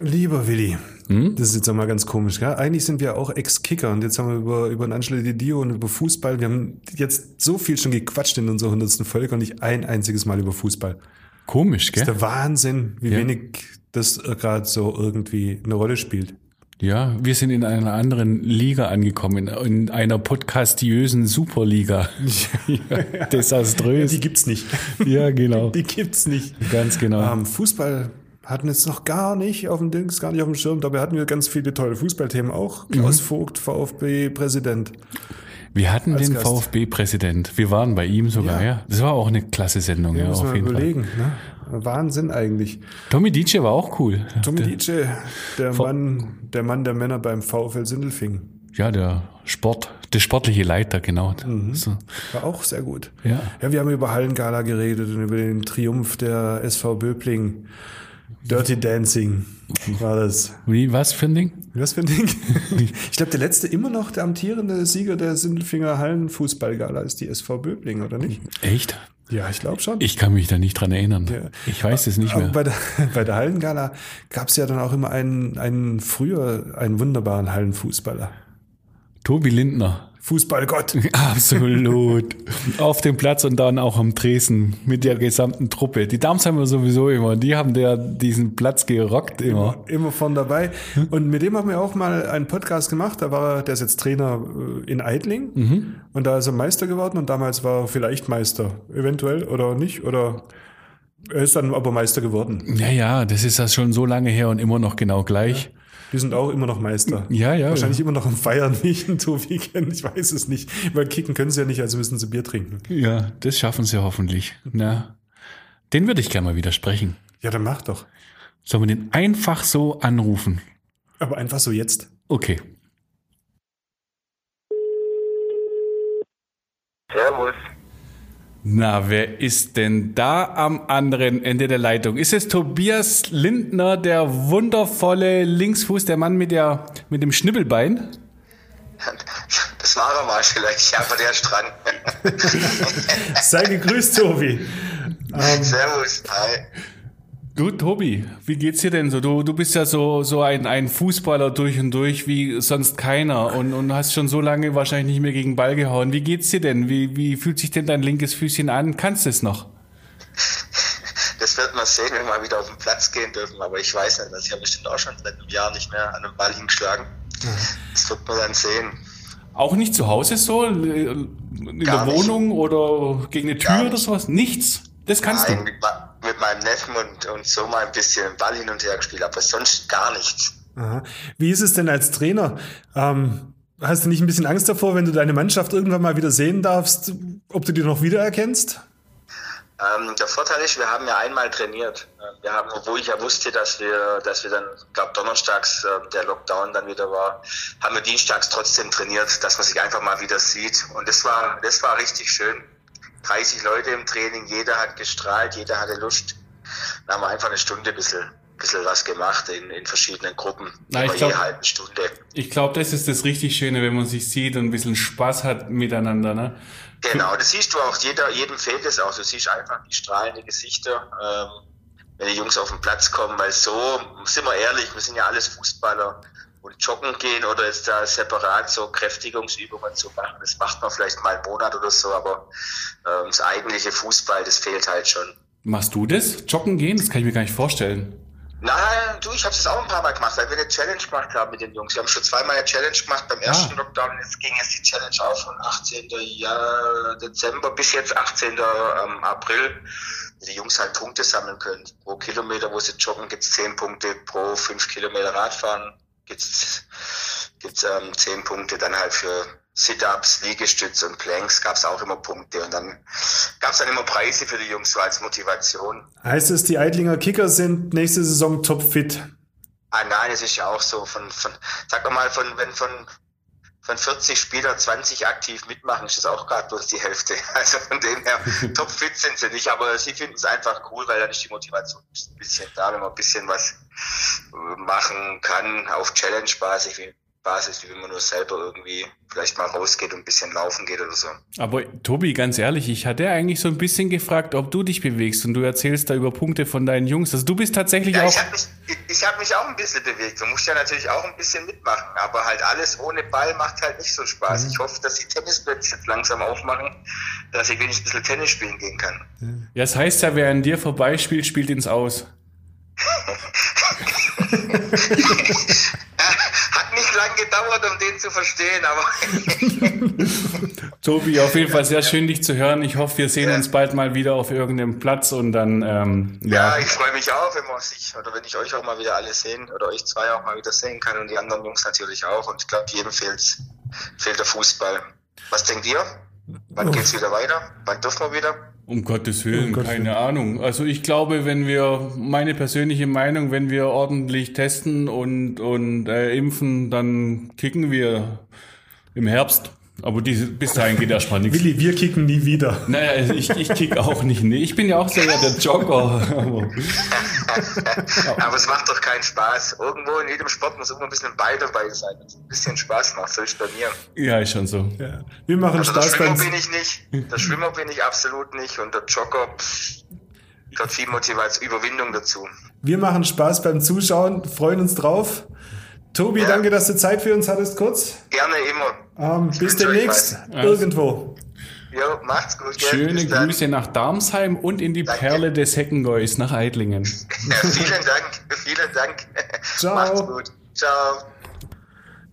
Lieber Willi, das ist jetzt auch mal ganz komisch, gell? Eigentlich sind wir auch Ex-Kicker und jetzt haben wir über, über den Angelo Di Dio und über Fußball. Wir haben jetzt so viel schon gequatscht in unserer hundertsten Folge und nicht ein einziges Mal über Fußball. Komisch, gell? Der Wahnsinn, wie Ja. wenig das gerade so irgendwie eine Rolle spielt. Ja, wir sind in einer anderen Liga angekommen, in, in einer podcastiösen Superliga. ja, desaströs. Die gibt's nicht. ja, genau. Die gibt's nicht. Ganz genau. Ähm, Fußball hatten jetzt noch gar nicht auf dem Dings, gar nicht auf dem Schirm. Dabei hatten wir ganz viele tolle Fußballthemen auch. Klaus Mhm. Vogt, VfB-Präsident. Wir hatten den. VfB-Präsident. Wir waren bei ihm sogar, ja. Ja. Das war auch eine klasse Sendung, ja, muss auf jeden Fall. überlegen. Ne? Wahnsinn eigentlich. Tommy DJ war auch cool. Tommy Dietsche, der Mann, der Mann der Männer beim VfL Sindelfing. Ja, der Sport, der sportliche Leiter, genau. So. War auch sehr gut. Ja. Ja, wir haben über Hallengala geredet und über den Triumph der SV Böbling. Dirty Dancing war das. Wie, was für ein Ding? Was für ein Ding? Ich glaube, der letzte immer noch der amtierende Sieger der Sindelfinger Hallenfußballgala ist die SV Böbling, oder nicht? Echt? Ja, ich glaube schon. Ich kann mich da nicht dran erinnern. Ja. Ich weiß es nicht mehr. bei der, bei der Hallengala gab es ja dann auch immer einen, einen früher einen wunderbaren Hallenfußballer. Tobi Lindner. Fußballgott. Absolut. Auf dem Platz und dann auch am Tresen mit der gesamten Truppe. Die Damen haben wir sowieso immer. Die haben der diesen Platz gerockt immer. Immer von dabei. Und mit dem haben wir auch mal einen Podcast gemacht. Da war er, der ist jetzt Trainer äh, in Eidling. Und da ist er Meister geworden und damals war er vielleicht Meister. Eventuell oder nicht. Oder er ist dann aber Meister geworden. Ja, ja, das ist das schon so lange her und immer noch genau gleich. Die sind auch immer noch Meister. Ja, ja. Wahrscheinlich immer noch am Feiern, ein Tobi kenne. Ich weiß es nicht. Weil kicken können sie ja nicht, also müssen sie Bier trinken. Ja, das schaffen sie hoffentlich. Na, den würde ich gerne mal widersprechen. Ja, dann mach doch. Sollen wir den einfach so anrufen? Aber einfach so jetzt. Okay. Servus. Na, wer ist denn da am anderen Ende der Leitung? Ist es Tobias Lindner, der wundervolle Linksfuß, der Mann mit, der, mit dem Schnibbelbein? Das war er mal vielleicht, ja, aber der ist dran. Sei gegrüßt, Tobi. Ähm, Servus, hi. Du, Tobi, wie geht's dir denn so? Du, du bist ja so, so ein, ein Fußballer durch und durch wie sonst keiner und, und hast schon so lange wahrscheinlich nicht mehr gegen Ball gehauen. Wie geht's dir denn? Wie, wie fühlt sich denn dein linkes Füßchen an? Kannst du es noch? Das wird man sehen, wenn wir mal wieder auf den Platz gehen dürfen. Aber ich weiß nicht, das ich habe bestimmt auch schon seit einem Jahr nicht mehr an einem Ball hingeschlagen. Das wird man dann sehen. Auch nicht zu Hause so? In Gar der nicht. Wohnung oder gegen eine Tür oder nicht. sowas? Nichts. Das kannst Nein, du. Mit, meinem Neffen und, und so mal ein bisschen Ball hin und her gespielt, aber sonst gar nichts. Aha. Wie ist es denn als Trainer? Ähm, hast du nicht ein bisschen Angst davor, wenn du deine Mannschaft irgendwann mal wieder sehen darfst, ob du die noch wiedererkennst? Ähm, der Vorteil ist, wir haben ja einmal trainiert. Wir haben, obwohl ich ja wusste, dass wir, dass wir dann, glaube donnerstags äh, der Lockdown dann wieder war, haben wir dienstags trotzdem trainiert, dass man sich einfach mal wieder sieht. Und das war, das war richtig schön. 30 Leute im Training, jeder hat gestrahlt, jeder hatte Lust. Dann haben wir einfach eine Stunde ein bisschen, bisschen was gemacht in, in verschiedenen Gruppen. Na, ich Immer glaub- je halbe Stunde. Ich glaube, das ist das richtig Schöne, wenn man sich sieht und ein bisschen Spaß hat miteinander. Ne? Genau, das siehst du auch, jeder, jedem fehlt es auch. Du siehst einfach die strahlenden Gesichter, ähm, wenn die Jungs auf den Platz kommen, weil so, sind wir ehrlich, wir sind ja alles Fußballer und joggen gehen oder jetzt da separat so Kräftigungsübungen zu machen, das macht man vielleicht mal einen Monat oder so, aber ähm, das eigentliche Fußball, das fehlt halt schon. Machst du das? Joggen gehen? Das kann ich mir gar nicht vorstellen. Nein, du, ich habe es auch ein paar Mal gemacht, weil wir eine Challenge gemacht haben mit den Jungs. Wir haben schon zweimal eine Challenge gemacht beim ersten Lockdown. Jetzt ging jetzt die Challenge auf von 18. Jahr, Dezember bis jetzt 18. ähm, April. wo Die Jungs halt Punkte sammeln können. Pro Kilometer, wo sie joggen, gibt's 10 Punkte. Pro 5 Kilometer Radfahren gibt's gibt's ähm, 10 Punkte. Dann halt für Sit-Ups, Liegestütz und Planks gab's auch immer Punkte. Und dann gab's dann immer Preise für die Jungs so als Motivation. Heißt es, die Eidlinger Kicker sind nächste Saison topfit? Ah nein, es ist ja auch so von, von sag mal, von wenn von von 40 Spielern 20 aktiv mitmachen, ist das auch gerade bloß die Hälfte. Also von dem her, topfit sind sie nicht, aber sie finden es einfach cool, weil dann ist die Motivation ein bisschen da, wenn man ein bisschen was machen kann auf Challenge-Basis, Basis, wie wenn man nur selber irgendwie vielleicht mal rausgeht und ein bisschen laufen geht oder so. Aber Tobi, ganz ehrlich, ich hatte eigentlich so ein bisschen gefragt, ob du dich bewegst und du erzählst da über Punkte von deinen Jungs. Also du bist tatsächlich ja, auch. Ich habe mich, ich hab mich auch ein bisschen bewegt. Du musst ja natürlich auch ein bisschen mitmachen, aber halt alles ohne Ball macht halt nicht so Spaß. Mhm. Ich hoffe, dass die Tennisplätze jetzt langsam aufmachen, dass ich wenigstens ein bisschen Tennis spielen gehen kann. Ja, das heißt ja, wer an dir vorbeispielt, spielt ins Aus. Lang gedauert, um den zu verstehen, aber. Tobi, auf jeden Fall sehr schön, dich zu hören. Ich hoffe, wir sehen ja. uns bald mal wieder auf irgendeinem Platz und dann. Ähm, ja. ja, ich freue mich auch, wenn man sich oder wenn ich euch auch mal wieder alle sehen oder euch zwei auch mal wieder sehen kann und die anderen Jungs natürlich auch. Und ich glaube, jedem fehlt, fehlt der Fußball. Was denkt ihr? Wann oh. geht's wieder weiter? Wann dürfen wir wieder? Um Gottes Willen, um Gottes keine Willen. Ahnung. Also ich glaube, wenn wir, meine persönliche Meinung, wenn wir ordentlich testen und, und äh, impfen, dann kicken wir im Herbst. Aber diese, bis dahin geht erstmal nichts. Willi, wir kicken nie wieder. Naja, also ich, ich kick auch nicht. Nee, ich bin ja auch so ja der Jogger. Aber, es macht doch keinen Spaß. Irgendwo in jedem Sport muss immer ein bisschen Ball dabei sein. Es ein bisschen Spaß macht, so ist bei mir. Ja, ist schon so. Ja. Wir machen also Spaß. Der Schwimmer bin ich nicht. Der Schwimmer bin ich absolut nicht. Und der Jogger, pff, gehört viel Motivation, Überwindung dazu. Wir machen Spaß beim Zuschauen, freuen uns drauf. Tobi, ja. danke, dass du Zeit für uns hattest, kurz. Gerne immer. Ähm, bis demnächst irgendwo. Jo, macht's gut. Schöne Grüße nach Darmsheim und in die danke. Perle des Heckengeus nach Eidlingen. Ja, vielen Dank, vielen Dank. Ciao. Macht's gut. Ciao.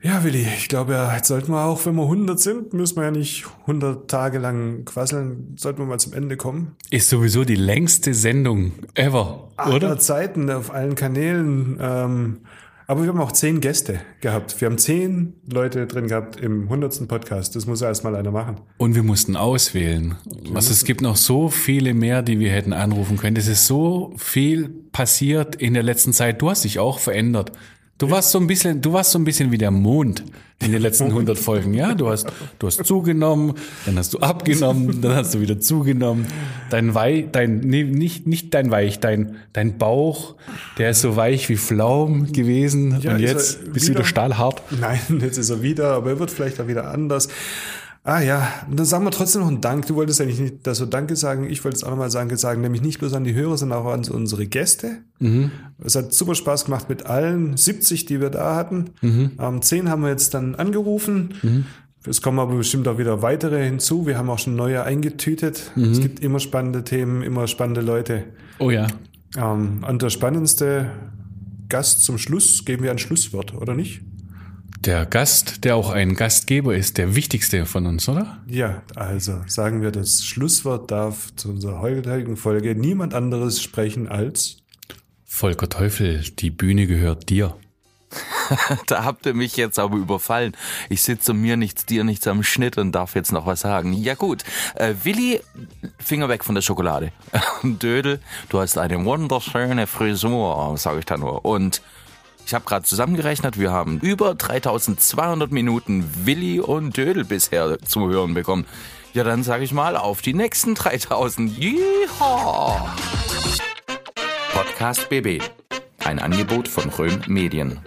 Ja, Willi, ich glaube, ja, jetzt sollten wir auch, wenn wir 100 sind, müssen wir ja nicht 100 Tage lang quasseln, sollten wir mal zum Ende kommen. Ist sowieso die längste Sendung ever, Aller oder? Zeiten auf allen Kanälen. Ähm, aber wir haben auch zehn Gäste gehabt. Wir haben zehn Leute drin gehabt im hundertsten Podcast. Das muss erst mal einer machen. Und wir mussten auswählen. Was es gibt noch so viele mehr, die wir hätten anrufen können. Es ist so viel passiert in der letzten Zeit. Du hast dich auch verändert. Du warst so ein bisschen, du warst so ein bisschen wie der Mond in den letzten 100 Folgen, ja? Du hast, du hast zugenommen, dann hast du abgenommen, dann hast du wieder zugenommen. Dein Weich, dein, nee, nicht, nicht dein Weich, dein, dein Bauch, der ist so weich wie Pflaum gewesen ja, und jetzt bist du wieder stahlhart. Nein, jetzt ist er wieder, aber er wird vielleicht auch wieder anders. Ah ja, dann sagen wir trotzdem noch einen Dank. Du wolltest eigentlich nicht, dass wir Danke sagen. Ich wollte es auch nochmal Danke sagen, nämlich nicht bloß an die Hörer, sondern auch an unsere Gäste. Mhm. Es hat super Spaß gemacht mit allen 70, die wir da hatten. Mhm. Ähm, 10 haben wir jetzt dann angerufen. Mhm. Es kommen aber bestimmt auch wieder weitere hinzu. Wir haben auch schon neue eingetütet. Mhm. Es gibt immer spannende Themen, immer spannende Leute. Oh ja. Ähm, und der spannendste Gast zum Schluss geben wir ein Schlusswort, oder nicht? Der Gast, der auch ein Gastgeber ist, der wichtigste von uns, oder? Ja, also sagen wir, das Schlusswort darf zu unserer heutigen Folge niemand anderes sprechen als Volker Teufel, die Bühne gehört dir. da habt ihr mich jetzt aber überfallen. Ich sitze mir nichts, dir nichts am Schnitt und darf jetzt noch was sagen. Ja gut, äh, Willi, Finger weg von der Schokolade. Dödel, du hast eine wunderschöne Frisur, sage ich da nur. Und ich habe gerade zusammengerechnet, wir haben über 3200 Minuten Willi und Dödel bisher zu hören bekommen. Ja, dann sage ich mal auf die nächsten 3000. Yeehaw! Podcast BB. Ein Angebot von Röhm Medien.